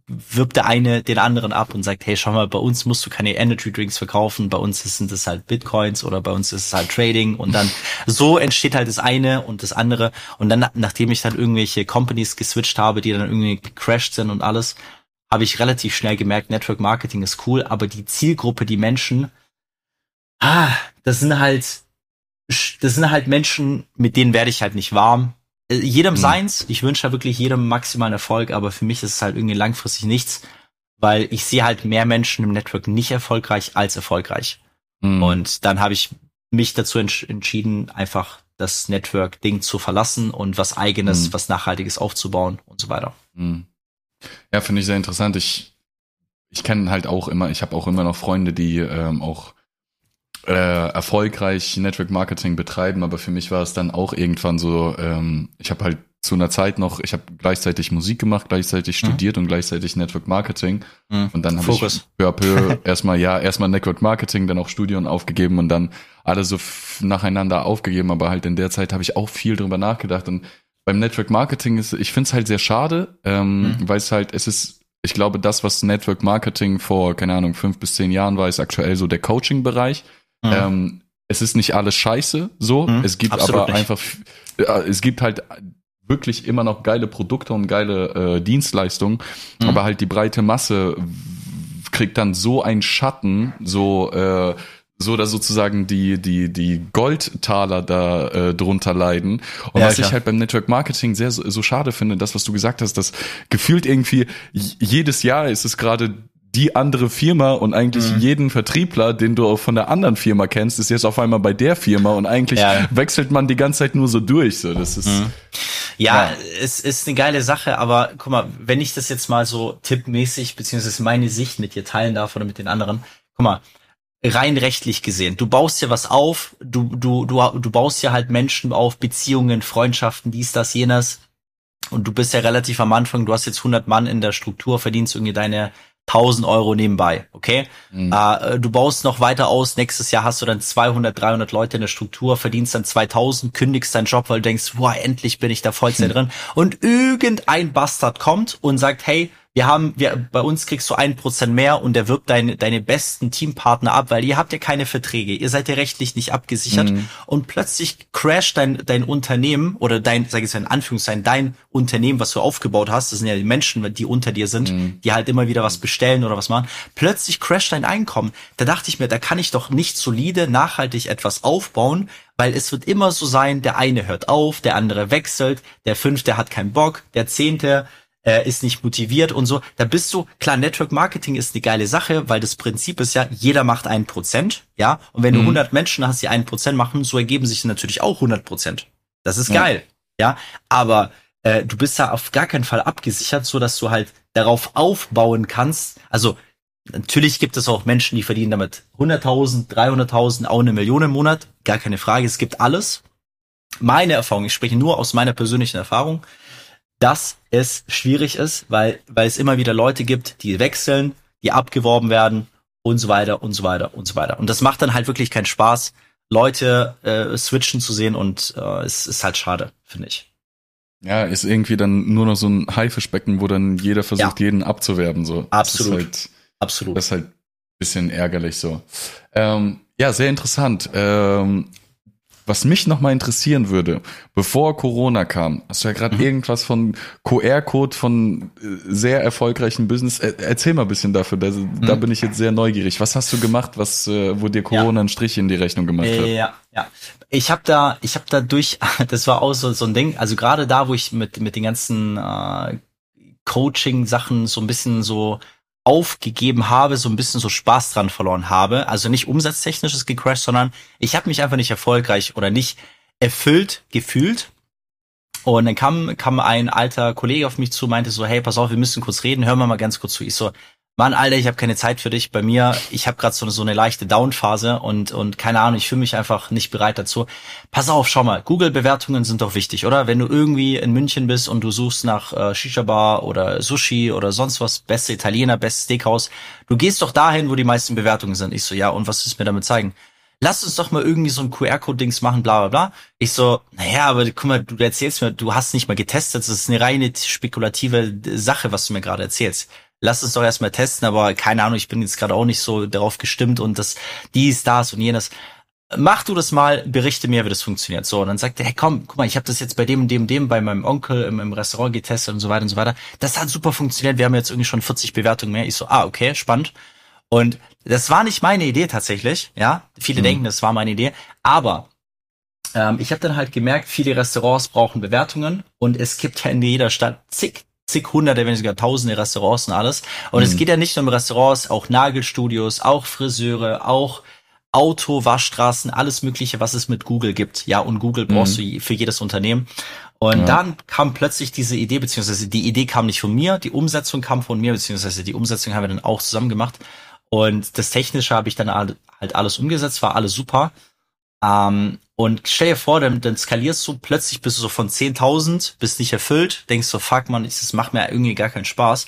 wirbt der eine den anderen ab und sagt, hey, schau mal, bei uns musst du keine Energy Drinks verkaufen, bei uns sind es halt Bitcoins oder bei uns ist es halt Trading. Und dann so entsteht halt das eine und das andere. Und dann, nachdem ich dann irgendwelche Companies geswitcht habe, die dann irgendwie gecrashed sind und alles, habe ich relativ schnell gemerkt, Network Marketing ist cool, aber die Zielgruppe, die Menschen, ah, das sind halt, das sind halt Menschen, mit denen werde ich halt nicht warm jedem mhm. seins. Ich wünsche da wirklich jedem maximalen Erfolg, aber für mich ist es halt irgendwie langfristig nichts, weil ich sehe halt mehr Menschen im Network nicht erfolgreich als erfolgreich. Mhm. Und dann habe ich mich dazu entsch entschieden, einfach das Network-Ding zu verlassen und was eigenes, mhm. was Nachhaltiges aufzubauen und so weiter. Mhm. Ja, finde ich sehr interessant. Ich, ich kenne halt auch immer, ich habe auch immer noch Freunde, die ähm, auch äh, erfolgreich Network Marketing betreiben, aber für mich war es dann auch irgendwann so, ähm, ich habe halt zu einer Zeit noch, ich habe gleichzeitig Musik gemacht, gleichzeitig mhm. studiert und gleichzeitig Network Marketing. Mhm. Und dann habe ich peu à peu erstmal, ja, erstmal Network Marketing, dann auch Studien aufgegeben und dann alle so nacheinander aufgegeben. Aber halt in der Zeit habe ich auch viel drüber nachgedacht. Und beim Network Marketing ist, ich finde es halt sehr schade, ähm, mhm. weil es halt, es ist, ich glaube, das, was Network Marketing vor, keine Ahnung, fünf bis zehn Jahren war, ist aktuell so der Coaching-Bereich. Mhm. Ähm, es ist nicht alles scheiße, so. Mhm, es gibt aber nicht. einfach, äh, es gibt halt wirklich immer noch geile Produkte und geile äh, Dienstleistungen, mhm. aber halt die breite Masse kriegt dann so einen Schatten, so äh, so dass sozusagen die die die Goldtaler da äh, drunter leiden und ja, was klar. ich halt beim Network Marketing sehr so, so schade finde, das was du gesagt hast, dass gefühlt irgendwie jedes Jahr ist es gerade die andere Firma und eigentlich mhm. jeden Vertriebler, den du auch von der anderen Firma kennst, ist jetzt auf einmal bei der Firma und eigentlich ja. wechselt man die ganze Zeit nur so durch. So, das ist mhm. ja, ja, es ist eine geile Sache, aber guck mal, wenn ich das jetzt mal so tippmäßig beziehungsweise meine Sicht mit dir teilen darf oder mit den anderen, guck mal, rein rechtlich gesehen, du baust ja was auf, du du du du baust ja halt Menschen auf, Beziehungen, Freundschaften, dies, das, jenes. Und du bist ja relativ am Anfang, du hast jetzt 100 Mann in der Struktur, verdienst irgendwie deine 1000 Euro nebenbei, okay? Mhm. Äh, du baust noch weiter aus, nächstes Jahr hast du dann 200, 300 Leute in der Struktur, verdienst dann 2000, kündigst deinen Job, weil du denkst, wow, endlich bin ich da Vollzeit mhm. drin. Und irgendein Bastard kommt und sagt, hey, wir haben, wir, bei uns kriegst du ein Prozent mehr und der wirbt deine, deine besten Teampartner ab, weil ihr habt ja keine Verträge, ihr seid ja rechtlich nicht abgesichert mhm. und plötzlich crasht dein, dein Unternehmen oder dein, sag ich mal in Anführungszeichen, dein Unternehmen, was du aufgebaut hast, das sind ja die Menschen, die unter dir sind, mhm. die halt immer wieder was bestellen oder was machen, plötzlich crasht dein Einkommen. Da dachte ich mir, da kann ich doch nicht solide, nachhaltig etwas aufbauen, weil es wird immer so sein, der eine hört auf, der andere wechselt, der fünfte hat keinen Bock, der zehnte äh, ist nicht motiviert und so. Da bist du, klar, Network Marketing ist eine geile Sache, weil das Prinzip ist ja, jeder macht ein Prozent, ja. Und wenn mhm. du 100 Menschen hast, die ein Prozent machen, so ergeben sich natürlich auch 100 Prozent. Das ist geil, ja. ja? Aber äh, du bist da auf gar keinen Fall abgesichert, so dass du halt darauf aufbauen kannst. Also Natürlich gibt es auch Menschen, die verdienen damit 100.000, 300.000, auch eine Million im Monat. Gar keine Frage. Es gibt alles. Meine Erfahrung, ich spreche nur aus meiner persönlichen Erfahrung, dass es schwierig ist, weil, weil es immer wieder Leute gibt, die wechseln, die abgeworben werden und so weiter und so weiter und so weiter. Und das macht dann halt wirklich keinen Spaß, Leute äh, switchen zu sehen und äh, es ist halt schade, finde ich. Ja, ist irgendwie dann nur noch so ein Haifischbecken, wo dann jeder versucht, ja. jeden abzuwerben. So. Absolut. Das ist halt, Absolut. Das ist halt bisschen ärgerlich so. Ähm, ja, sehr interessant. Ähm, was mich nochmal interessieren würde, bevor Corona kam, hast du ja gerade mhm. irgendwas von QR-Code von äh, sehr erfolgreichen Business. erzähl mal ein bisschen dafür, da, mhm. da, bin ich jetzt sehr neugierig. Was hast du gemacht, was, äh, wo dir Corona ja. einen Strich in die Rechnung gemacht hat? Ja, ja. Ich habe da, ich habe da durch, das war auch so, so ein Ding, also gerade da, wo ich mit, mit den ganzen äh, Coaching-Sachen so ein bisschen so aufgegeben habe, so ein bisschen so Spaß dran verloren habe. Also nicht umsatztechnisches gecrashed, sondern ich habe mich einfach nicht erfolgreich oder nicht erfüllt gefühlt. Und dann kam, kam ein alter Kollege auf mich zu, meinte so, hey, pass auf, wir müssen kurz reden, hör mal mal ganz kurz zu. Ich so, Mann, Alter, ich habe keine Zeit für dich. Bei mir, ich habe gerade so, so eine leichte Down-Phase und, und keine Ahnung, ich fühle mich einfach nicht bereit dazu. Pass auf, schau mal, Google-Bewertungen sind doch wichtig, oder? Wenn du irgendwie in München bist und du suchst nach äh, Shisha-Bar oder Sushi oder sonst was, beste Italiener, bestes Steakhouse, du gehst doch dahin, wo die meisten Bewertungen sind. Ich so, ja, und was willst du mir damit zeigen? Lass uns doch mal irgendwie so ein QR-Code-Dings machen, bla bla bla. Ich so, naja, aber guck mal, du erzählst mir, du hast nicht mal getestet, das ist eine reine spekulative Sache, was du mir gerade erzählst lass es doch erstmal testen, aber keine Ahnung, ich bin jetzt gerade auch nicht so darauf gestimmt und das, dies, das und jenes. Mach du das mal, berichte mir, wie das funktioniert. So, und dann sagt er, hey komm, guck mal, ich habe das jetzt bei dem und dem und dem bei meinem Onkel im, im Restaurant getestet und so weiter und so weiter. Das hat super funktioniert. Wir haben jetzt irgendwie schon 40 Bewertungen mehr. Ich so, ah, okay, spannend. Und das war nicht meine Idee tatsächlich, ja. Viele mhm. denken, das war meine Idee, aber ähm, ich habe dann halt gemerkt, viele Restaurants brauchen Bewertungen und es gibt ja in jeder Stadt zig zig hunderte, wenn nicht sogar tausende Restaurants und alles. Und mhm. es geht ja nicht nur um Restaurants, auch Nagelstudios, auch Friseure, auch Auto, Waschstraßen, alles Mögliche, was es mit Google gibt. Ja, und Google brauchst mhm. du für jedes Unternehmen. Und ja. dann kam plötzlich diese Idee, beziehungsweise die Idee kam nicht von mir, die Umsetzung kam von mir, beziehungsweise die Umsetzung haben wir dann auch zusammen gemacht. Und das Technische habe ich dann halt alles umgesetzt, war alles super. Ähm, und stell dir vor, dann, dann skalierst du, plötzlich bist du so von 10.000, bist nicht erfüllt, denkst so, fuck man, das macht mir irgendwie gar keinen Spaß.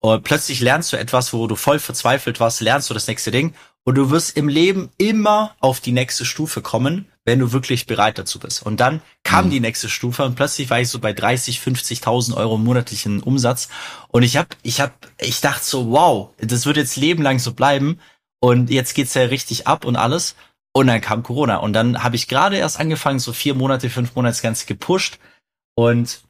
Und plötzlich lernst du etwas, wo du voll verzweifelt warst, lernst du das nächste Ding. Und du wirst im Leben immer auf die nächste Stufe kommen, wenn du wirklich bereit dazu bist. Und dann kam mhm. die nächste Stufe und plötzlich war ich so bei 30, 50.000 Euro monatlichen Umsatz. Und ich hab, ich hab, ich dachte so, wow, das wird jetzt lebenlang so bleiben. Und jetzt geht's ja richtig ab und alles. Und dann kam Corona. Und dann habe ich gerade erst angefangen, so vier Monate, fünf Monate das Ganze gepusht. Und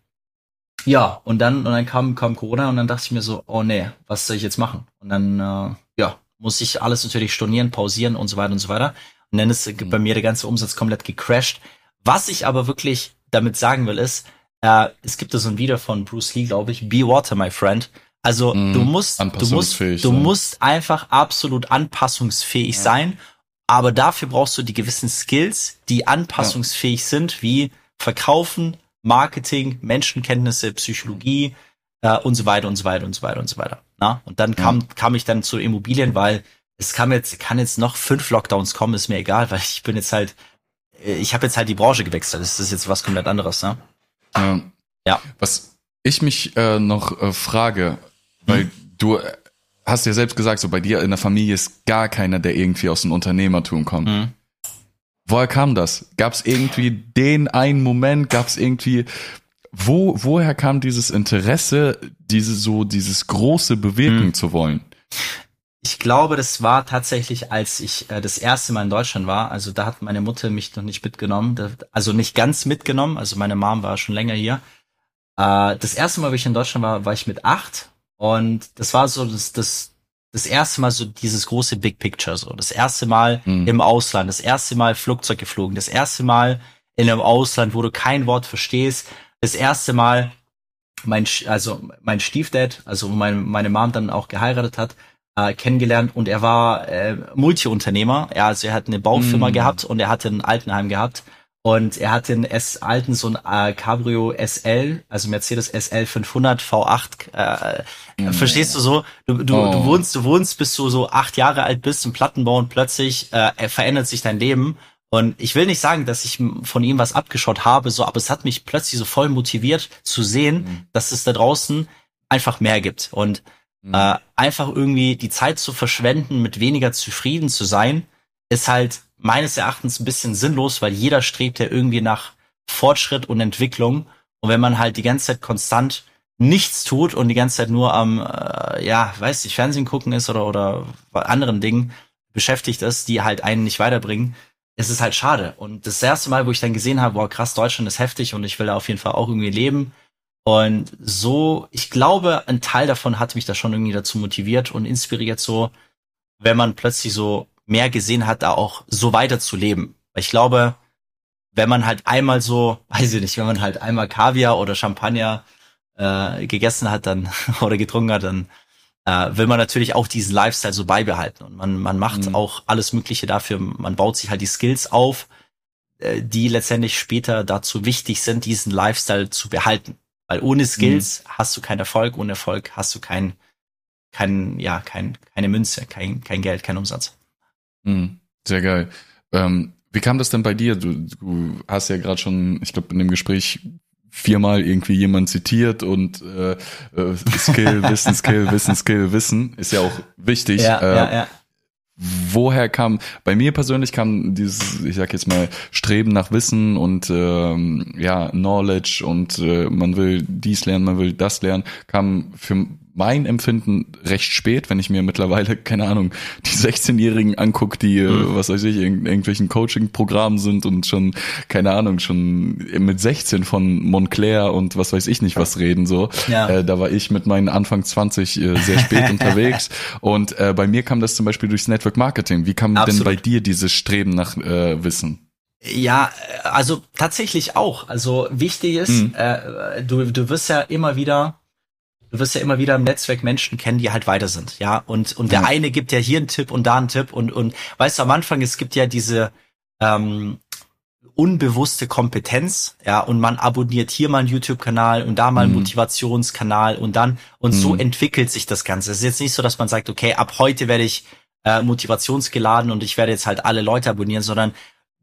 ja, und dann, und dann kam, kam Corona und dann dachte ich mir so, oh nee, was soll ich jetzt machen? Und dann, äh, ja, muss ich alles natürlich stornieren, pausieren und so weiter und so weiter. Und dann ist mhm. bei mir der ganze Umsatz komplett gecrashed. Was ich aber wirklich damit sagen will, ist, äh, es gibt da so ein Video von Bruce Lee, glaube ich, Be Water, my friend. Also mm, du musst, du musst, du musst einfach absolut anpassungsfähig ja. sein aber dafür brauchst du die gewissen Skills, die anpassungsfähig ja. sind, wie Verkaufen, Marketing, Menschenkenntnisse, Psychologie äh, und so weiter und so weiter und so weiter und so weiter. Na? Und dann kam, ja. kam ich dann zu Immobilien, weil es kam jetzt, kann jetzt noch fünf Lockdowns kommen, ist mir egal, weil ich bin jetzt halt, äh, ich habe jetzt halt die Branche gewechselt. Das ist jetzt was komplett anderes, ne? Ja. ja. Was ich mich äh, noch äh, frage, weil hm. du hast ja selbst gesagt, so bei dir in der Familie ist gar keiner, der irgendwie aus dem Unternehmertum kommt. Mhm. Woher kam das? Gab es irgendwie den einen Moment? Gab es irgendwie wo woher kam dieses Interesse, diese so dieses große bewirken mhm. zu wollen? Ich glaube, das war tatsächlich, als ich äh, das erste Mal in Deutschland war. Also da hat meine Mutter mich noch nicht mitgenommen, also nicht ganz mitgenommen. Also meine Mom war schon länger hier. Äh, das erste Mal, wo ich in Deutschland war, war ich mit acht und das war so das, das, das erste Mal so dieses große Big Picture, so. Das erste Mal mhm. im Ausland, das erste Mal Flugzeug geflogen, das erste Mal in einem Ausland, wo du kein Wort verstehst, das erste Mal mein, also mein Stiefdad, also meine, meine Mom dann auch geheiratet hat, äh, kennengelernt und er war äh, Multiunternehmer. Ja, also er hat eine Baufirma mm. gehabt und er hatte ein Altenheim gehabt und er hat den S alten so ein äh, Cabrio SL, also Mercedes SL 500 V8. Äh, mhm. Verstehst du so? Du, du, oh. du wohnst, du wohnst, bis du so acht Jahre alt bist im Plattenbau und plötzlich äh, verändert sich dein Leben. Und ich will nicht sagen, dass ich von ihm was abgeschaut habe, so, aber es hat mich plötzlich so voll motiviert zu sehen, mhm. dass es da draußen einfach mehr gibt und mhm. äh, einfach irgendwie die Zeit zu verschwenden, mit weniger zufrieden zu sein, ist halt meines Erachtens ein bisschen sinnlos, weil jeder strebt ja irgendwie nach Fortschritt und Entwicklung. Und wenn man halt die ganze Zeit konstant nichts tut und die ganze Zeit nur am, äh, ja, weiß ich, Fernsehen gucken ist oder, oder anderen Dingen beschäftigt ist, die halt einen nicht weiterbringen, ist es halt schade. Und das erste Mal, wo ich dann gesehen habe, wow, krass, Deutschland ist heftig und ich will da auf jeden Fall auch irgendwie leben. Und so, ich glaube, ein Teil davon hat mich da schon irgendwie dazu motiviert und inspiriert so, wenn man plötzlich so mehr gesehen hat, da auch so weiter zu leben. Weil ich glaube, wenn man halt einmal so, weiß ich nicht, wenn man halt einmal Kaviar oder Champagner äh, gegessen hat dann oder getrunken hat, dann äh, will man natürlich auch diesen Lifestyle so beibehalten. Und man, man macht mhm. auch alles Mögliche dafür. Man baut sich halt die Skills auf, äh, die letztendlich später dazu wichtig sind, diesen Lifestyle zu behalten. Weil ohne Skills mhm. hast du keinen Erfolg, ohne Erfolg hast du kein, kein, ja, kein, keine Münze, kein, kein Geld, kein Umsatz. Mhm. Sehr geil. Ähm, wie kam das denn bei dir? Du, du hast ja gerade schon, ich glaube, in dem Gespräch viermal irgendwie jemand zitiert und äh, äh, Skill, Wissen, Skill, Wissen, Skill, Wissen ist ja auch wichtig. Ja, äh, ja, ja. Woher kam, bei mir persönlich kam dieses, ich sag jetzt mal, Streben nach Wissen und ähm, ja, Knowledge und äh, man will dies lernen, man will das lernen, kam für mein Empfinden recht spät, wenn ich mir mittlerweile, keine Ahnung, die 16-Jährigen angucke, die, äh, mhm. was weiß ich, in irgendwelchen Coaching-Programmen sind und schon, keine Ahnung, schon mit 16 von Montclair und was weiß ich nicht was reden, so. Ja. Äh, da war ich mit meinen Anfang 20 äh, sehr spät unterwegs und äh, bei mir kam das zum Beispiel durchs Network Marketing. Wie kam Absolut. denn bei dir dieses Streben nach äh, Wissen? Ja, also tatsächlich auch. Also wichtig ist, mhm. äh, du, du wirst ja immer wieder du wirst ja immer wieder im Netzwerk Menschen kennen, die halt weiter sind, ja. Und, und der eine gibt ja hier einen Tipp und da einen Tipp und, und weißt du, am Anfang, es gibt ja diese ähm, unbewusste Kompetenz, ja, und man abonniert hier mal einen YouTube-Kanal und da mal einen mhm. Motivationskanal und dann, und mhm. so entwickelt sich das Ganze. Es ist jetzt nicht so, dass man sagt, okay, ab heute werde ich äh, motivationsgeladen und ich werde jetzt halt alle Leute abonnieren, sondern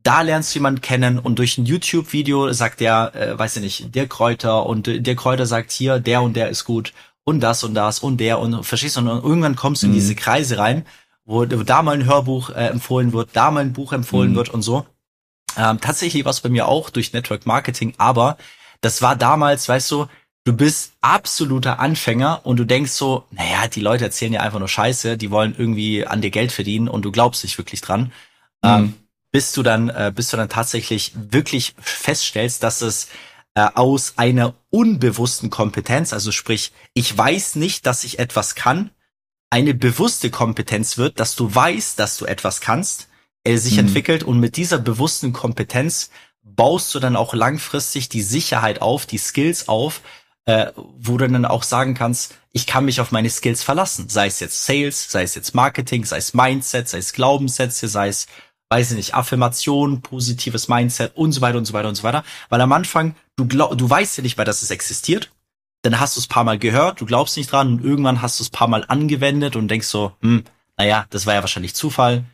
da lernst du jemanden kennen und durch ein YouTube-Video sagt der, äh, weiß ich nicht, der Kräuter und äh, der Kräuter sagt hier, der und der ist gut und das und das und der und verstehst du, und irgendwann kommst du in mhm. diese Kreise rein, wo, wo da mal ein Hörbuch äh, empfohlen wird, da mal ein Buch empfohlen mhm. wird und so. Ähm, tatsächlich war es bei mir auch durch Network Marketing, aber das war damals, weißt du, du bist absoluter Anfänger und du denkst so, naja, die Leute erzählen ja einfach nur Scheiße, die wollen irgendwie an dir Geld verdienen und du glaubst nicht wirklich dran. Mhm. Ähm, bis du dann, äh, bis du dann tatsächlich wirklich feststellst, dass es äh, aus einer unbewussten Kompetenz, also sprich, ich weiß nicht, dass ich etwas kann, eine bewusste Kompetenz wird, dass du weißt, dass du etwas kannst, er sich mhm. entwickelt und mit dieser bewussten Kompetenz baust du dann auch langfristig die Sicherheit auf, die Skills auf, äh, wo du dann auch sagen kannst, ich kann mich auf meine Skills verlassen, sei es jetzt Sales, sei es jetzt Marketing, sei es Mindset, sei es Glaubenssätze, sei es weiß ich nicht, Affirmation, positives Mindset und so weiter und so weiter und so weiter. Weil am Anfang, du glaub, du weißt ja nicht mal, dass es existiert. Dann hast du es paar Mal gehört, du glaubst nicht dran und irgendwann hast du es paar Mal angewendet und denkst so, hm, naja, das war ja wahrscheinlich Zufall.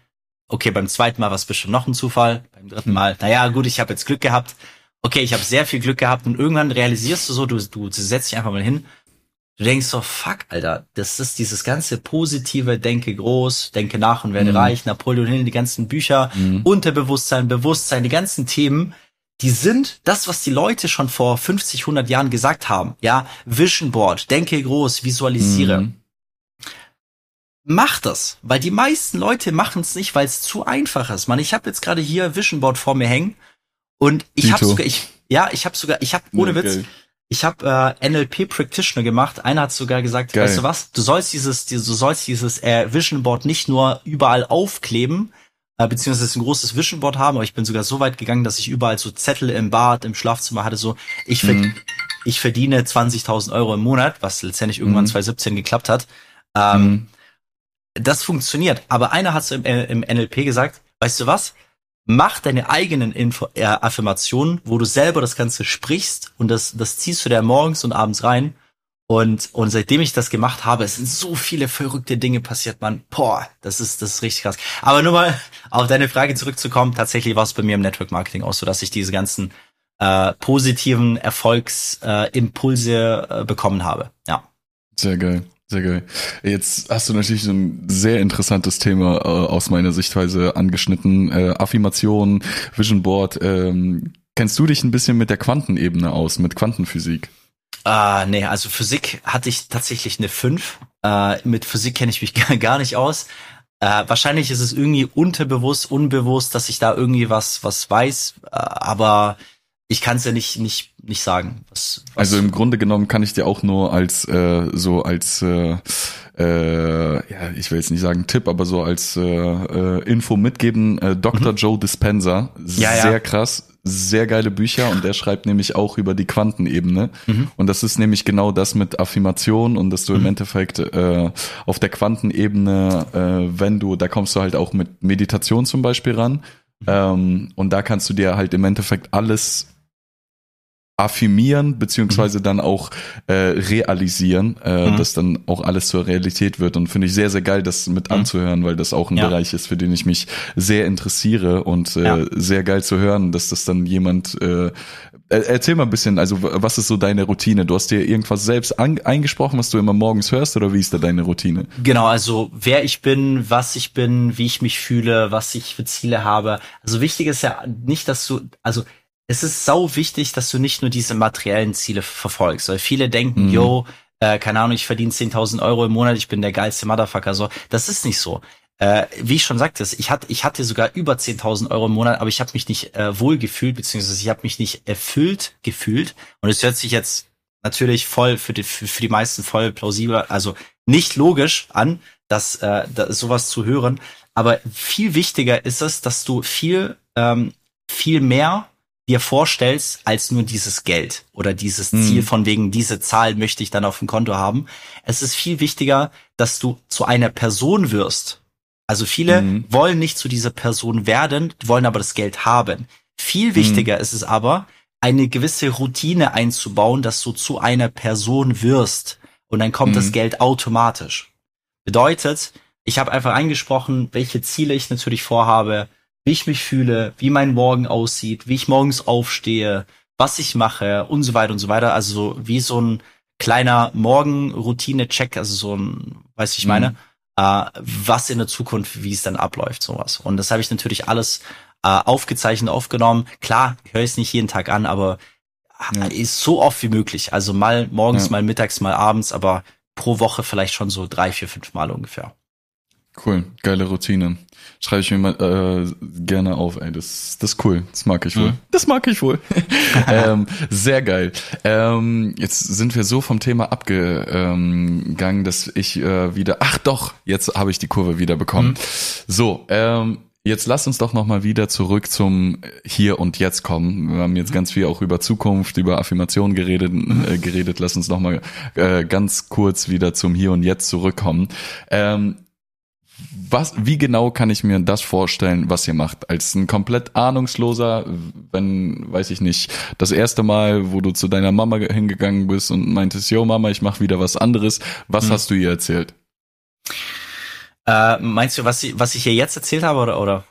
Okay, beim zweiten Mal war es bestimmt noch ein Zufall. Beim dritten. Mal, naja, gut, ich habe jetzt Glück gehabt. Okay, ich habe sehr viel Glück gehabt und irgendwann realisierst du so, du, du setzt dich einfach mal hin Du denkst so, fuck, Alter, das ist dieses ganze positive, denke groß, denke nach und werde mhm. reich, Napoleon Hill, die ganzen Bücher, mhm. Unterbewusstsein, Bewusstsein, die ganzen Themen, die sind das, was die Leute schon vor 50, 100 Jahren gesagt haben. Ja, Vision Board, denke groß, visualisiere. Mhm. Mach das, weil die meisten Leute machen es nicht, weil es zu einfach ist. Man, ich habe jetzt gerade hier Vision Board vor mir hängen und ich habe sogar, ich, ja, ich habe sogar, ich habe ohne nee, Witz. Ich habe äh, NLP Practitioner gemacht. Einer hat sogar gesagt, Geil. weißt du was? Du sollst dieses, du sollst dieses äh, Vision Board nicht nur überall aufkleben, äh, beziehungsweise ein großes Vision Board haben, aber ich bin sogar so weit gegangen, dass ich überall so Zettel im Bad, im Schlafzimmer hatte. So, ich, verd mhm. ich verdiene 20.000 Euro im Monat, was letztendlich irgendwann mhm. 2017 geklappt hat. Ähm, mhm. Das funktioniert. Aber einer hat im, äh, im NLP gesagt, weißt du was? Mach deine eigenen Info äh, Affirmationen, wo du selber das Ganze sprichst und das, das ziehst du dir morgens und abends rein. Und, und seitdem ich das gemacht habe, es sind so viele verrückte Dinge passiert, man. Boah, das ist, das ist richtig krass. Aber nur mal auf deine Frage zurückzukommen, tatsächlich war es bei mir im Network Marketing auch so, dass ich diese ganzen äh, positiven Erfolgsimpulse äh, äh, bekommen habe. Ja. Sehr geil. Sehr geil. Jetzt hast du natürlich ein sehr interessantes Thema äh, aus meiner Sichtweise angeschnitten. Äh, Affirmation, Vision Board. Ähm, kennst du dich ein bisschen mit der Quantenebene aus, mit Quantenphysik? Ah, nee, also Physik hatte ich tatsächlich eine 5. Äh, mit Physik kenne ich mich gar nicht aus. Äh, wahrscheinlich ist es irgendwie unterbewusst, unbewusst, dass ich da irgendwie was, was weiß, äh, aber ich kann es ja nicht, nicht, nicht sagen. Was, was also im Grunde genommen kann ich dir auch nur als äh, so als äh, äh, ja, ich will jetzt nicht sagen Tipp, aber so als äh, äh, Info mitgeben. Äh, Dr. Mhm. Joe Dispenza, ja, sehr ja. krass, sehr geile Bücher und er schreibt nämlich auch über die Quantenebene. Mhm. Und das ist nämlich genau das mit Affirmation und dass du mhm. im Endeffekt äh, auf der Quantenebene, äh, wenn du, da kommst du halt auch mit Meditation zum Beispiel ran. Mhm. Ähm, und da kannst du dir halt im Endeffekt alles affirmieren, beziehungsweise mhm. dann auch äh, realisieren, äh, mhm. dass dann auch alles zur Realität wird. Und finde ich sehr, sehr geil, das mit mhm. anzuhören, weil das auch ein ja. Bereich ist, für den ich mich sehr interessiere und äh, ja. sehr geil zu hören, dass das dann jemand äh, Erzähl mal ein bisschen, also was ist so deine Routine? Du hast dir irgendwas selbst an, eingesprochen, was du immer morgens hörst oder wie ist da deine Routine? Genau, also wer ich bin, was ich bin, wie ich mich fühle, was ich für Ziele habe. Also wichtig ist ja nicht, dass du, also es ist sau wichtig, dass du nicht nur diese materiellen Ziele verfolgst, weil viele denken, mhm. yo, äh, keine Ahnung, ich verdiene 10.000 Euro im Monat, ich bin der geilste Motherfucker, so. Das ist nicht so. Äh, wie ich schon sagte, ich hatte, ich hatte sogar über 10.000 Euro im Monat, aber ich habe mich nicht äh, wohl gefühlt, beziehungsweise ich habe mich nicht erfüllt gefühlt. Und es hört sich jetzt natürlich voll für die, für, für die meisten voll plausibel, also nicht logisch an, dass, äh, dass sowas zu hören. Aber viel wichtiger ist es, dass du viel, ähm, viel mehr dir vorstellst, als nur dieses Geld oder dieses mhm. Ziel von wegen, diese Zahl möchte ich dann auf dem Konto haben. Es ist viel wichtiger, dass du zu einer Person wirst. Also viele mhm. wollen nicht zu dieser Person werden, wollen aber das Geld haben. Viel mhm. wichtiger mhm. ist es aber, eine gewisse Routine einzubauen, dass du zu einer Person wirst. Und dann kommt das mhm. Geld automatisch. Bedeutet, ich habe einfach eingesprochen, welche Ziele ich natürlich vorhabe, wie ich mich fühle, wie mein Morgen aussieht, wie ich morgens aufstehe, was ich mache und so weiter und so weiter. Also so wie so ein kleiner Morgenroutine-Check, also so ein, weiß ich meine, mhm. äh, was in der Zukunft, wie es dann abläuft, sowas. Und das habe ich natürlich alles äh, aufgezeichnet, aufgenommen. Klar, höre ich es nicht jeden Tag an, aber ja. ist so oft wie möglich. Also mal morgens, ja. mal mittags, mal abends, aber pro Woche vielleicht schon so drei, vier, fünf Mal ungefähr. Cool, geile Routine. Schreibe ich mir mal äh, gerne auf, ey. Das, das ist cool. Das mag ich wohl. Mhm. Das mag ich wohl. ähm, sehr geil. Ähm, jetzt sind wir so vom Thema abgegangen, dass ich äh, wieder. Ach doch, jetzt habe ich die Kurve wieder bekommen. Mhm. So, ähm, Jetzt lass uns doch nochmal wieder zurück zum Hier und Jetzt kommen. Wir haben jetzt mhm. ganz viel auch über Zukunft, über Affirmationen geredet. Äh, geredet. Lass uns nochmal äh, ganz kurz wieder zum Hier und Jetzt zurückkommen. Ähm, was, wie genau kann ich mir das vorstellen, was ihr macht? Als ein komplett ahnungsloser, wenn, weiß ich nicht, das erste Mal, wo du zu deiner Mama hingegangen bist und meintest, yo Mama, ich mache wieder was anderes, was hm. hast du ihr erzählt? Äh, meinst du, was, was ich ihr jetzt erzählt habe oder? oder?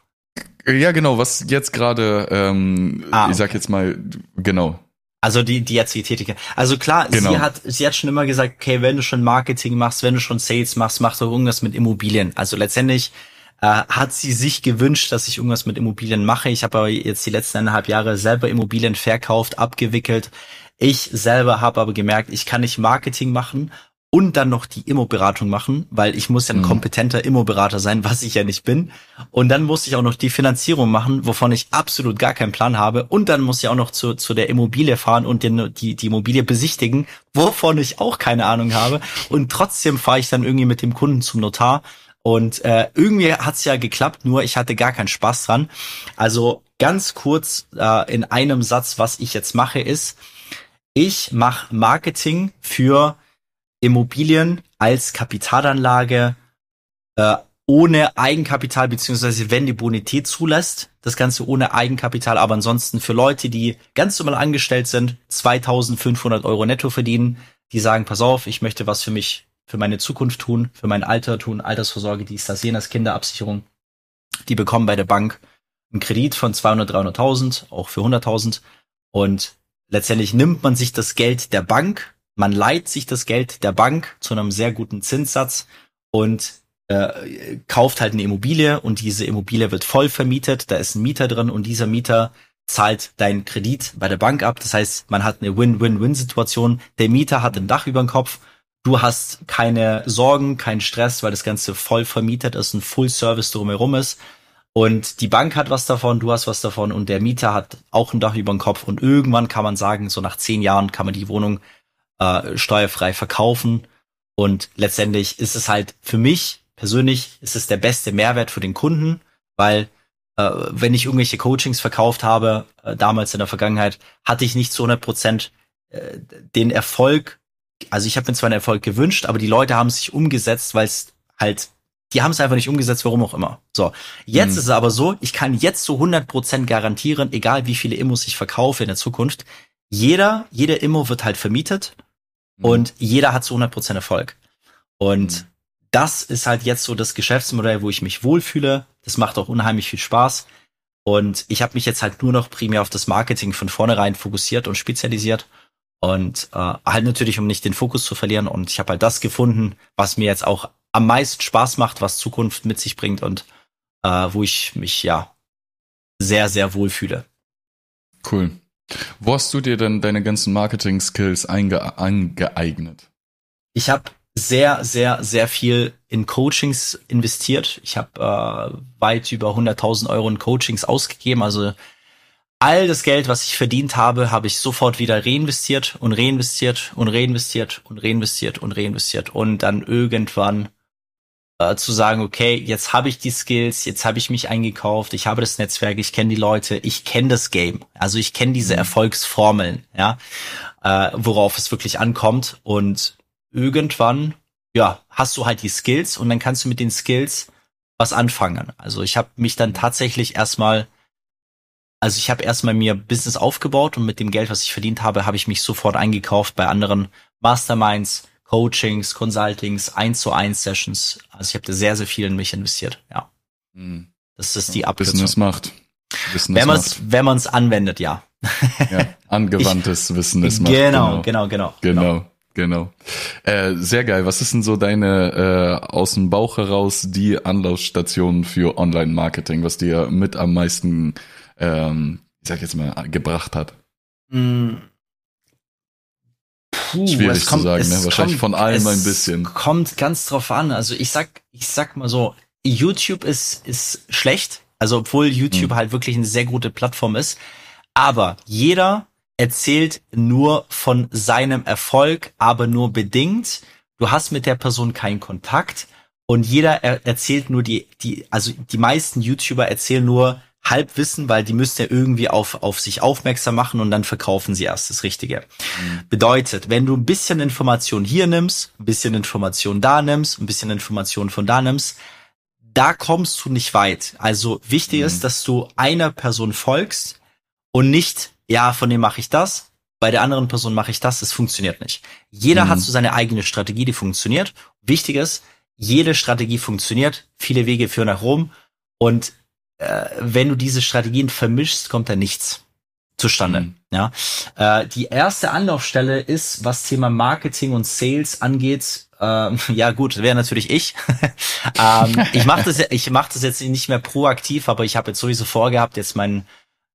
Ja, genau, was jetzt gerade, ähm, ah, okay. ich sag jetzt mal, genau. Also die, die jetzt die Tätigkeit. Also klar, genau. sie hat, sie hat schon immer gesagt, okay, wenn du schon Marketing machst, wenn du schon Sales machst, mach doch irgendwas mit Immobilien. Also letztendlich äh, hat sie sich gewünscht, dass ich irgendwas mit Immobilien mache. Ich habe aber jetzt die letzten eineinhalb Jahre selber Immobilien verkauft, abgewickelt. Ich selber habe aber gemerkt, ich kann nicht Marketing machen und dann noch die Immo-Beratung machen, weil ich muss ja ein mhm. kompetenter Immo-Berater sein, was ich ja nicht bin. Und dann muss ich auch noch die Finanzierung machen, wovon ich absolut gar keinen Plan habe. Und dann muss ich auch noch zu, zu der Immobilie fahren und den, die, die Immobilie besichtigen, wovon ich auch keine Ahnung habe. Und trotzdem fahre ich dann irgendwie mit dem Kunden zum Notar. Und äh, irgendwie hat's ja geklappt, nur ich hatte gar keinen Spaß dran. Also ganz kurz äh, in einem Satz, was ich jetzt mache, ist, ich mache Marketing für Immobilien als Kapitalanlage äh, ohne Eigenkapital, beziehungsweise wenn die Bonität zulässt, das Ganze ohne Eigenkapital, aber ansonsten für Leute, die ganz normal angestellt sind, 2500 Euro netto verdienen, die sagen, pass auf, ich möchte was für mich, für meine Zukunft tun, für mein Alter tun, Altersvorsorge, die ist das jenes, Kinderabsicherung, die bekommen bei der Bank einen Kredit von 200, 300.000, auch für 100.000 und letztendlich nimmt man sich das Geld der Bank man leiht sich das Geld der Bank zu einem sehr guten Zinssatz und äh, kauft halt eine Immobilie und diese Immobilie wird voll vermietet, da ist ein Mieter drin und dieser Mieter zahlt deinen Kredit bei der Bank ab. Das heißt, man hat eine Win-Win-Win-Situation. Der Mieter hat ein Dach über dem Kopf, du hast keine Sorgen, keinen Stress, weil das Ganze voll vermietet ist, ein Full-Service drumherum ist. Und die Bank hat was davon, du hast was davon und der Mieter hat auch ein Dach über dem Kopf und irgendwann kann man sagen, so nach zehn Jahren kann man die Wohnung äh, steuerfrei verkaufen und letztendlich ist es halt für mich persönlich ist es der beste Mehrwert für den Kunden, weil äh, wenn ich irgendwelche Coachings verkauft habe, äh, damals in der Vergangenheit, hatte ich nicht zu 100 Prozent äh, den Erfolg, also ich habe mir zwar einen Erfolg gewünscht, aber die Leute haben sich umgesetzt, weil es halt die haben es einfach nicht umgesetzt, warum auch immer. So, jetzt mhm. ist es aber so, ich kann jetzt zu 100% garantieren, egal wie viele Immos ich verkaufe in der Zukunft, jeder, jede Immo wird halt vermietet mhm. und jeder hat zu 100% Erfolg. Und mhm. das ist halt jetzt so das Geschäftsmodell, wo ich mich wohlfühle. Das macht auch unheimlich viel Spaß. Und ich habe mich jetzt halt nur noch primär auf das Marketing von vornherein fokussiert und spezialisiert. Und äh, halt natürlich, um nicht den Fokus zu verlieren. Und ich habe halt das gefunden, was mir jetzt auch am meisten Spaß macht, was Zukunft mit sich bringt und äh, wo ich mich ja sehr, sehr wohl fühle. Cool. Wo hast du dir denn deine ganzen Marketing-Skills angeeignet? Ich habe sehr, sehr, sehr viel in Coachings investiert. Ich habe äh, weit über 100.000 Euro in Coachings ausgegeben. Also all das Geld, was ich verdient habe, habe ich sofort wieder reinvestiert und reinvestiert und reinvestiert und reinvestiert und reinvestiert und dann irgendwann äh, zu sagen, okay, jetzt habe ich die Skills, jetzt habe ich mich eingekauft, ich habe das Netzwerk, ich kenne die Leute, ich kenne das Game. Also ich kenne diese mhm. Erfolgsformeln, ja, äh, worauf es wirklich ankommt. Und irgendwann, ja, hast du halt die Skills und dann kannst du mit den Skills was anfangen. Also ich habe mich dann tatsächlich erstmal also ich habe erstmal mir Business aufgebaut und mit dem Geld, was ich verdient habe, habe ich mich sofort eingekauft bei anderen Masterminds, Coachings, Consultings, 1 zu 1 Sessions. Also ich habe da sehr, sehr viel in mich investiert, ja. Mhm. Das ist die Abkürzung. Business macht. Business wenn man es wenn man's anwendet, ja. ja angewandtes ich, Wissen ist macht. Genau, genau, genau. Genau. Genau. Äh, sehr geil. Was ist denn so deine äh, aus dem Bauch heraus die Anlaufstation für Online-Marketing, was dir mit am meisten, ähm, ich sag jetzt mal, gebracht hat? Mm, Puh, Schwierig kommt, zu sagen, ne? Wahrscheinlich kommt, von allem ein bisschen. Kommt ganz drauf an. Also ich sag, ich sag mal so, YouTube ist, ist schlecht. Also obwohl YouTube hm. halt wirklich eine sehr gute Plattform ist. Aber jeder erzählt nur von seinem Erfolg, aber nur bedingt. Du hast mit der Person keinen Kontakt und jeder er erzählt nur die, die, also die meisten YouTuber erzählen nur, Halbwissen, weil die müssten ja irgendwie auf, auf sich aufmerksam machen und dann verkaufen sie erst das Richtige. Mhm. Bedeutet, wenn du ein bisschen Information hier nimmst, ein bisschen Information da nimmst, ein bisschen Information von da nimmst, da kommst du nicht weit. Also wichtig mhm. ist, dass du einer Person folgst und nicht, ja, von dem mache ich das, bei der anderen Person mache ich das, das funktioniert nicht. Jeder mhm. hat so seine eigene Strategie, die funktioniert. Wichtig ist, jede Strategie funktioniert, viele Wege führen nach Rom und äh, wenn du diese Strategien vermischst, kommt da nichts zustande. Mhm. Ja, äh, die erste Anlaufstelle ist, was Thema Marketing und Sales angeht. Ähm, ja gut, wäre natürlich ich. ähm, ich mache das, ich mache das jetzt nicht mehr proaktiv, aber ich habe jetzt sowieso vorgehabt, jetzt mein,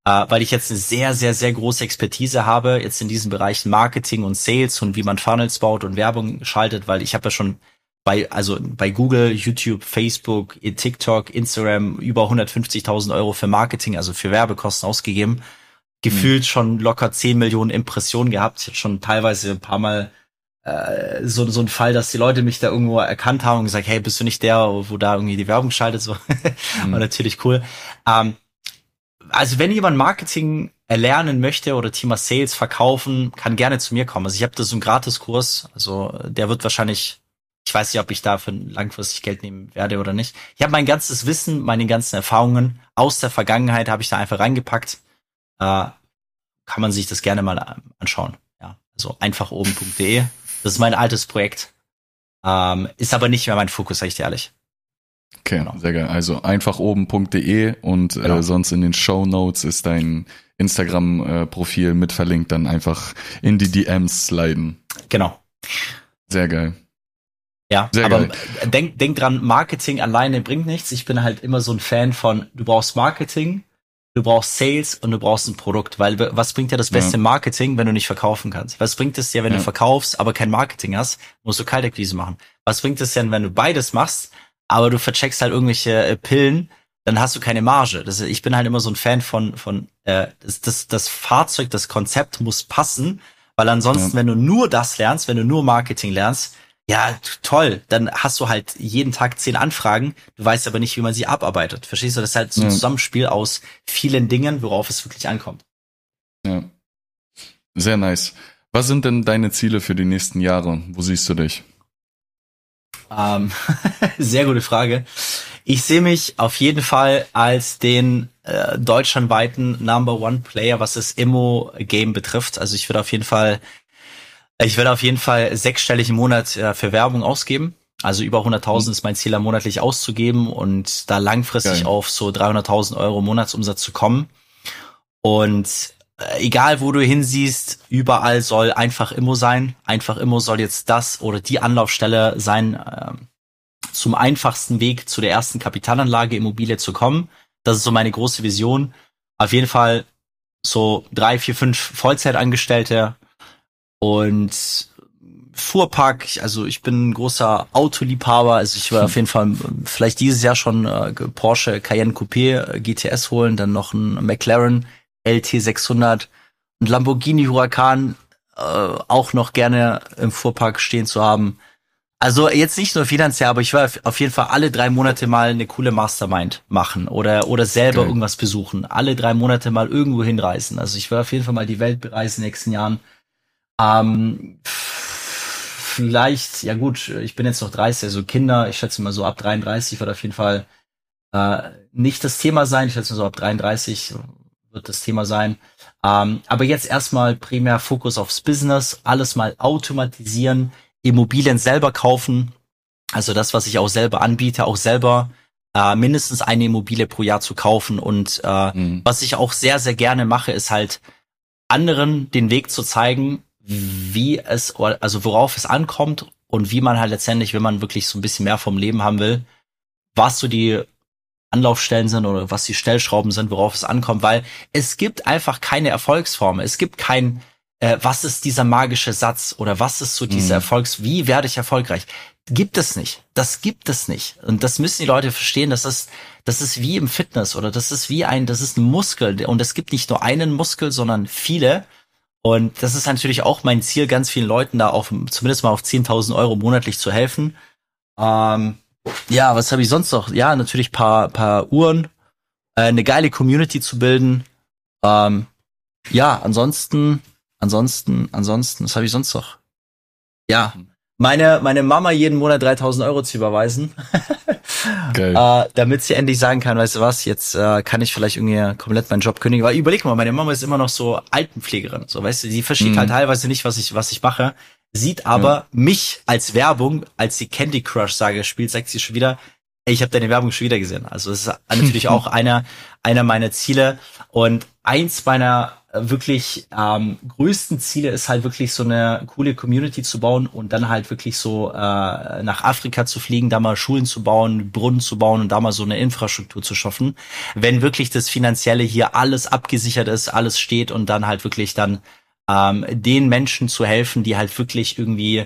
äh, weil ich jetzt eine sehr, sehr, sehr große Expertise habe jetzt in diesen Bereichen Marketing und Sales und wie man Funnels baut und Werbung schaltet, weil ich habe ja schon bei, also bei Google, YouTube, Facebook, TikTok, Instagram über 150.000 Euro für Marketing, also für Werbekosten ausgegeben. Gefühlt mhm. schon locker 10 Millionen Impressionen gehabt. Ich hatte schon teilweise ein paar Mal äh, so, so ein Fall, dass die Leute mich da irgendwo erkannt haben und gesagt, hey, bist du nicht der, wo da irgendwie die Werbung schaltet? So. mhm. War natürlich cool. Ähm, also wenn jemand Marketing erlernen möchte oder Thema Sales verkaufen, kann gerne zu mir kommen. Also ich habe da so einen Gratiskurs, also der wird wahrscheinlich ich weiß nicht, ob ich dafür langfristig Geld nehmen werde oder nicht. Ich habe mein ganzes Wissen, meine ganzen Erfahrungen aus der Vergangenheit habe ich da einfach reingepackt. Äh, kann man sich das gerne mal anschauen. Ja, also einfachoben.de. Das ist mein altes Projekt. Ähm, ist aber nicht mehr mein Fokus, sag ich dir ehrlich. Okay, genau. sehr geil. Also einfachoben.de und äh, genau. äh, sonst in den Show Notes ist dein Instagram-Profil mit verlinkt, dann einfach in die DMs sliden. Genau. Sehr geil. Ja, Sehr aber geil. denk, denk dran, Marketing alleine bringt nichts. Ich bin halt immer so ein Fan von, du brauchst Marketing, du brauchst Sales und du brauchst ein Produkt, weil was bringt dir das beste ja. Marketing, wenn du nicht verkaufen kannst? Was bringt es dir, wenn ja. du verkaufst, aber kein Marketing hast, musst du Kaltakquise machen? Was bringt es denn, wenn du beides machst, aber du vercheckst halt irgendwelche äh, Pillen, dann hast du keine Marge. Das, ich bin halt immer so ein Fan von, von äh, das, das, das Fahrzeug, das Konzept muss passen, weil ansonsten, ja. wenn du nur das lernst, wenn du nur Marketing lernst, ja, toll, dann hast du halt jeden Tag zehn Anfragen, du weißt aber nicht, wie man sie abarbeitet. Verstehst du? Das ist halt so ein ja. Zusammenspiel aus vielen Dingen, worauf es wirklich ankommt. Ja. Sehr nice. Was sind denn deine Ziele für die nächsten Jahre? Wo siehst du dich? Ähm, sehr gute Frage. Ich sehe mich auf jeden Fall als den äh, deutschlandweiten Number One Player, was das Immo-Game betrifft. Also ich würde auf jeden Fall, ich werde auf jeden Fall sechsstellig im Monat äh, für Werbung ausgeben. Also über 100.000 mhm. ist mein Ziel, monatlich auszugeben und da langfristig Geil. auf so 300.000 Euro Monatsumsatz zu kommen. Und äh, egal wo du hinsiehst, überall soll einfach Immo sein. Einfach Immo soll jetzt das oder die Anlaufstelle sein, äh, zum einfachsten Weg zu der ersten Kapitalanlage Immobilie zu kommen. Das ist so meine große Vision. Auf jeden Fall so drei, vier, fünf Vollzeitangestellte und Fuhrpark, also ich bin ein großer Autoliebhaber, also ich werde auf jeden Fall vielleicht dieses Jahr schon äh, Porsche Cayenne Coupé äh, GTS holen, dann noch ein McLaren LT600 und Lamborghini Huracan äh, auch noch gerne im Fuhrpark stehen zu haben. Also jetzt nicht nur finanziell, aber ich will auf jeden Fall alle drei Monate mal eine coole Mastermind machen oder oder selber Geil. irgendwas besuchen. Alle drei Monate mal irgendwo hinreisen. Also ich will auf jeden Fall mal die Welt bereisen in den nächsten Jahren. Ähm, vielleicht, ja gut, ich bin jetzt noch 30, also Kinder, ich schätze mal so ab 33 wird auf jeden Fall äh, nicht das Thema sein. Ich schätze mal so ab 33 wird das Thema sein. Ähm, aber jetzt erstmal primär Fokus aufs Business, alles mal automatisieren, Immobilien selber kaufen. Also das, was ich auch selber anbiete, auch selber äh, mindestens eine Immobilie pro Jahr zu kaufen. Und äh, mhm. was ich auch sehr, sehr gerne mache, ist halt anderen den Weg zu zeigen, wie es, also worauf es ankommt und wie man halt letztendlich, wenn man wirklich so ein bisschen mehr vom Leben haben will, was so die Anlaufstellen sind oder was die Stellschrauben sind, worauf es ankommt, weil es gibt einfach keine Erfolgsform. Es gibt kein, äh, was ist dieser magische Satz oder was ist so dieser mhm. Erfolgs, wie werde ich erfolgreich? Gibt es nicht. Das gibt es nicht. Und das müssen die Leute verstehen, das, das ist wie im Fitness oder das ist wie ein, das ist ein Muskel. Und es gibt nicht nur einen Muskel, sondern viele. Und das ist natürlich auch mein Ziel, ganz vielen Leuten da auf, zumindest mal auf 10.000 Euro monatlich zu helfen. Ähm, ja, was habe ich sonst noch? Ja, natürlich paar, paar Uhren, äh, eine geile Community zu bilden. Ähm, ja, ansonsten, ansonsten, ansonsten, was habe ich sonst noch? Ja, meine, meine Mama jeden Monat 3000 Euro zu überweisen. Geil. äh, damit sie endlich sagen kann, weißt du was, jetzt äh, kann ich vielleicht irgendwie komplett meinen Job kündigen. Weil überleg mal, meine Mama ist immer noch so Altenpflegerin. So, weißt du, sie versteht mhm. halt teilweise nicht, was ich, was ich mache sieht aber ja. mich als Werbung, als die Candy Crush Sage spielt, sagt sie schon wieder, ey, ich habe deine Werbung schon wieder gesehen. Also das ist natürlich auch einer einer meiner Ziele und eins meiner wirklich ähm, größten Ziele ist halt wirklich so eine coole Community zu bauen und dann halt wirklich so äh, nach Afrika zu fliegen, da mal Schulen zu bauen, Brunnen zu bauen und da mal so eine Infrastruktur zu schaffen. Wenn wirklich das Finanzielle hier alles abgesichert ist, alles steht und dann halt wirklich dann ähm, den Menschen zu helfen, die halt wirklich irgendwie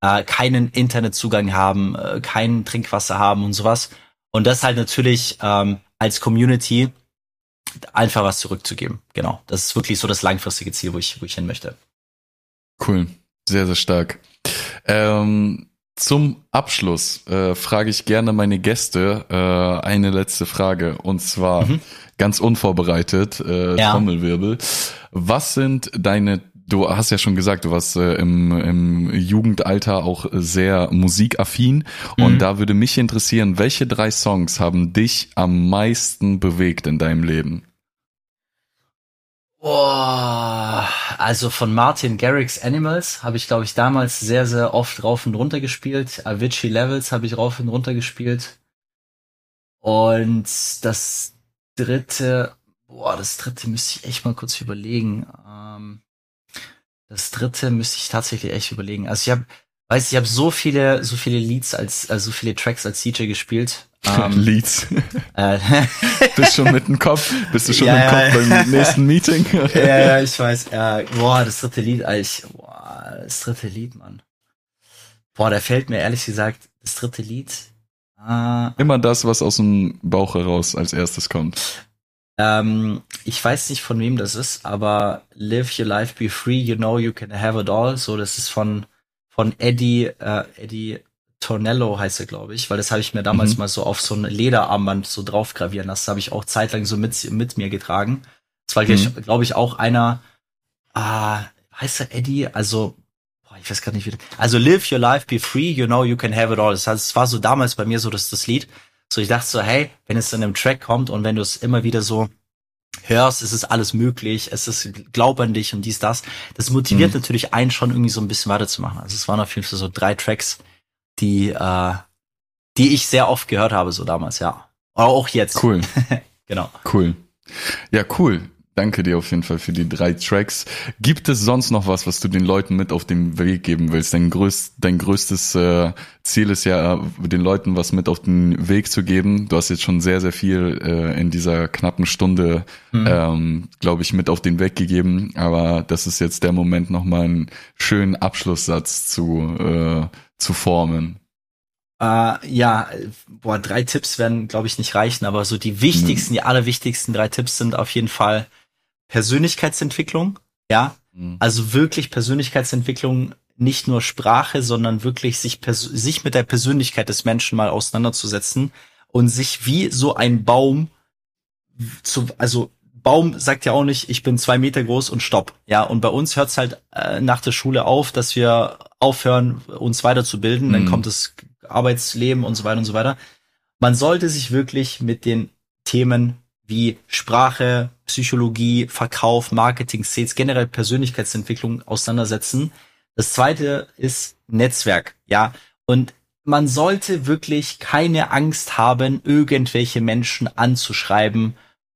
äh, keinen Internetzugang haben, äh, kein Trinkwasser haben und sowas. Und das halt natürlich ähm, als Community einfach was zurückzugeben. Genau. Das ist wirklich so das langfristige Ziel, wo ich, wo ich hin möchte. Cool. Sehr, sehr stark. Ähm, zum Abschluss äh, frage ich gerne meine Gäste äh, eine letzte Frage und zwar mhm. ganz unvorbereitet, äh, ja. Trommelwirbel. Was sind deine Du hast ja schon gesagt, du warst äh, im, im Jugendalter auch sehr musikaffin. Mhm. Und da würde mich interessieren, welche drei Songs haben dich am meisten bewegt in deinem Leben? Boah, also von Martin Garrix Animals habe ich, glaube ich, damals sehr, sehr oft rauf und runter gespielt. Avicii Levels habe ich rauf und runter gespielt. Und das dritte, boah, das dritte müsste ich echt mal kurz überlegen. Ähm, das dritte müsste ich tatsächlich echt überlegen. Also ich habe, weiß ich habe so viele, so viele Leads als, also so viele Tracks als DJ gespielt. Ähm, Leads. Äh, bist schon mit dem Kopf, bist du schon ja, mit dem Kopf beim nächsten Meeting? ja, ja, ich weiß. Ja, boah, das dritte Lied, ich, boah, das dritte Lied, Mann. Boah, da fällt mir ehrlich gesagt das dritte Lied. Äh, Immer das, was aus dem Bauch heraus als erstes kommt. Ähm, ich weiß nicht, von wem das ist, aber Live Your Life Be Free, You Know You Can Have It All. So, das ist von, von Eddie, äh, Eddie Tornello heißt er, glaube ich, weil das habe ich mir damals mhm. mal so auf so ein Lederarmband so drauf gravieren lassen. Das habe ich auch zeitlang so mit, mit mir getragen. Das war, mhm. glaube ich, auch einer, ah, heißt er Eddie? Also, boah, ich weiß gar nicht wie. Also, Live Your Life Be Free, You Know You Can Have It All. Das heißt, es war so damals bei mir so das, das Lied. So, ich dachte so, hey, wenn es in einem Track kommt und wenn du es immer wieder so hörst, es ist alles möglich, es ist glaub an dich und dies, das. Das motiviert mhm. natürlich einen schon irgendwie so ein bisschen weiterzumachen. Also es waren auf jeden Fall so drei Tracks, die, äh, die ich sehr oft gehört habe, so damals, ja. Auch jetzt. Cool. genau. Cool. Ja, cool danke dir auf jeden Fall für die drei Tracks. Gibt es sonst noch was, was du den Leuten mit auf den Weg geben willst? Dein, größt, dein größtes äh, Ziel ist ja, den Leuten was mit auf den Weg zu geben. Du hast jetzt schon sehr, sehr viel äh, in dieser knappen Stunde, mhm. ähm, glaube ich, mit auf den Weg gegeben. Aber das ist jetzt der Moment, nochmal einen schönen Abschlusssatz zu, äh, zu formen. Uh, ja, boah, drei Tipps werden, glaube ich, nicht reichen, aber so die wichtigsten, die allerwichtigsten drei Tipps sind auf jeden Fall Persönlichkeitsentwicklung, ja. Mhm. Also wirklich Persönlichkeitsentwicklung, nicht nur Sprache, sondern wirklich sich, sich mit der Persönlichkeit des Menschen mal auseinanderzusetzen und sich wie so ein Baum zu, also Baum sagt ja auch nicht, ich bin zwei Meter groß und stopp. Ja, und bei uns hört's halt äh, nach der Schule auf, dass wir aufhören, uns weiterzubilden. Mhm. Dann kommt das Arbeitsleben und so weiter und so weiter. Man sollte sich wirklich mit den Themen wie Sprache, Psychologie, Verkauf, Marketing, Sales, generell Persönlichkeitsentwicklung auseinandersetzen. Das zweite ist Netzwerk, ja. Und man sollte wirklich keine Angst haben, irgendwelche Menschen anzuschreiben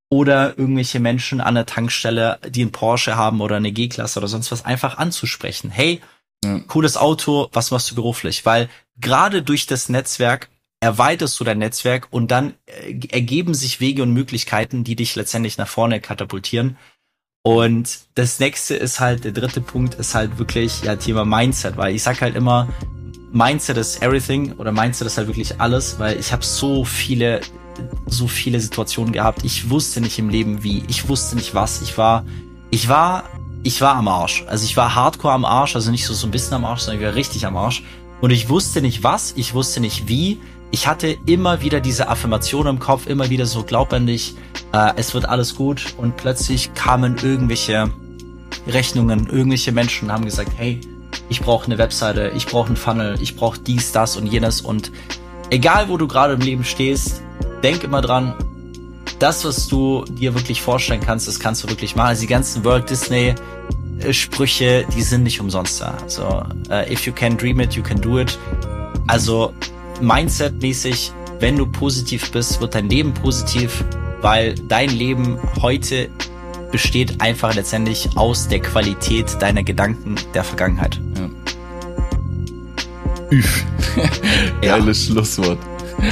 oder irgendwelche Menschen an der Tankstelle, die einen Porsche haben oder eine G-Klasse oder sonst was, einfach anzusprechen. Hey, cooles Auto, was machst du beruflich? Weil gerade durch das Netzwerk erweiterst du dein Netzwerk und dann äh, ergeben sich Wege und Möglichkeiten, die dich letztendlich nach vorne katapultieren. Und das nächste ist halt, der dritte Punkt ist halt wirklich ja Thema Mindset, weil ich sag halt immer, Mindset ist everything oder Mindset ist halt wirklich alles, weil ich habe so viele, so viele Situationen gehabt. Ich wusste nicht im Leben wie, ich wusste nicht was. Ich war, ich war, ich war am Arsch. Also ich war hardcore am Arsch, also nicht so, so ein bisschen am Arsch, sondern ich war richtig am Arsch. Und ich wusste nicht was, ich wusste nicht wie ich hatte immer wieder diese Affirmation im Kopf, immer wieder so, glaub an dich, äh, es wird alles gut. Und plötzlich kamen irgendwelche Rechnungen, irgendwelche Menschen haben gesagt, hey, ich brauche eine Webseite, ich brauche einen Funnel, ich brauche dies, das und jenes. Und egal, wo du gerade im Leben stehst, denk immer dran, das, was du dir wirklich vorstellen kannst, das kannst du wirklich machen. Also die ganzen World Disney äh, Sprüche, die sind nicht umsonst da. Also, uh, if you can dream it, you can do it. Also Mindset-mäßig, wenn du positiv bist, wird dein Leben positiv, weil dein Leben heute besteht einfach letztendlich aus der Qualität deiner Gedanken der Vergangenheit. Ja. Üff. Geiles ja. Schlusswort.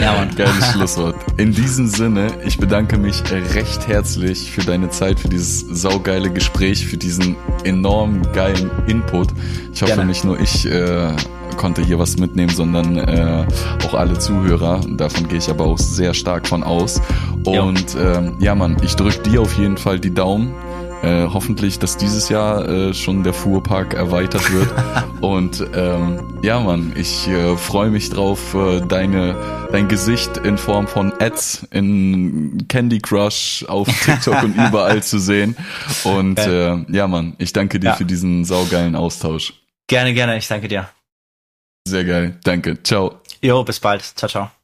Ja, Mann. Geiles Schlusswort. In diesem Sinne, ich bedanke mich recht herzlich für deine Zeit, für dieses saugeile Gespräch, für diesen enorm geilen Input. Ich hoffe, Gerne. nicht nur ich äh, konnte hier was mitnehmen, sondern äh, auch alle Zuhörer. Davon gehe ich aber auch sehr stark von aus. Und ja, ähm, ja Mann, ich drücke dir auf jeden Fall die Daumen. Äh, hoffentlich, dass dieses Jahr äh, schon der Fuhrpark erweitert wird. Und ähm, ja, Mann, ich äh, freue mich drauf, äh, deine dein Gesicht in Form von Ads in Candy Crush auf TikTok und überall zu sehen. Und äh, ja, Mann, ich danke dir ja. für diesen saugeilen Austausch. Gerne, gerne. Ich danke dir. Sehr geil. Danke. Ciao. Jo, bis bald. Ciao, ciao.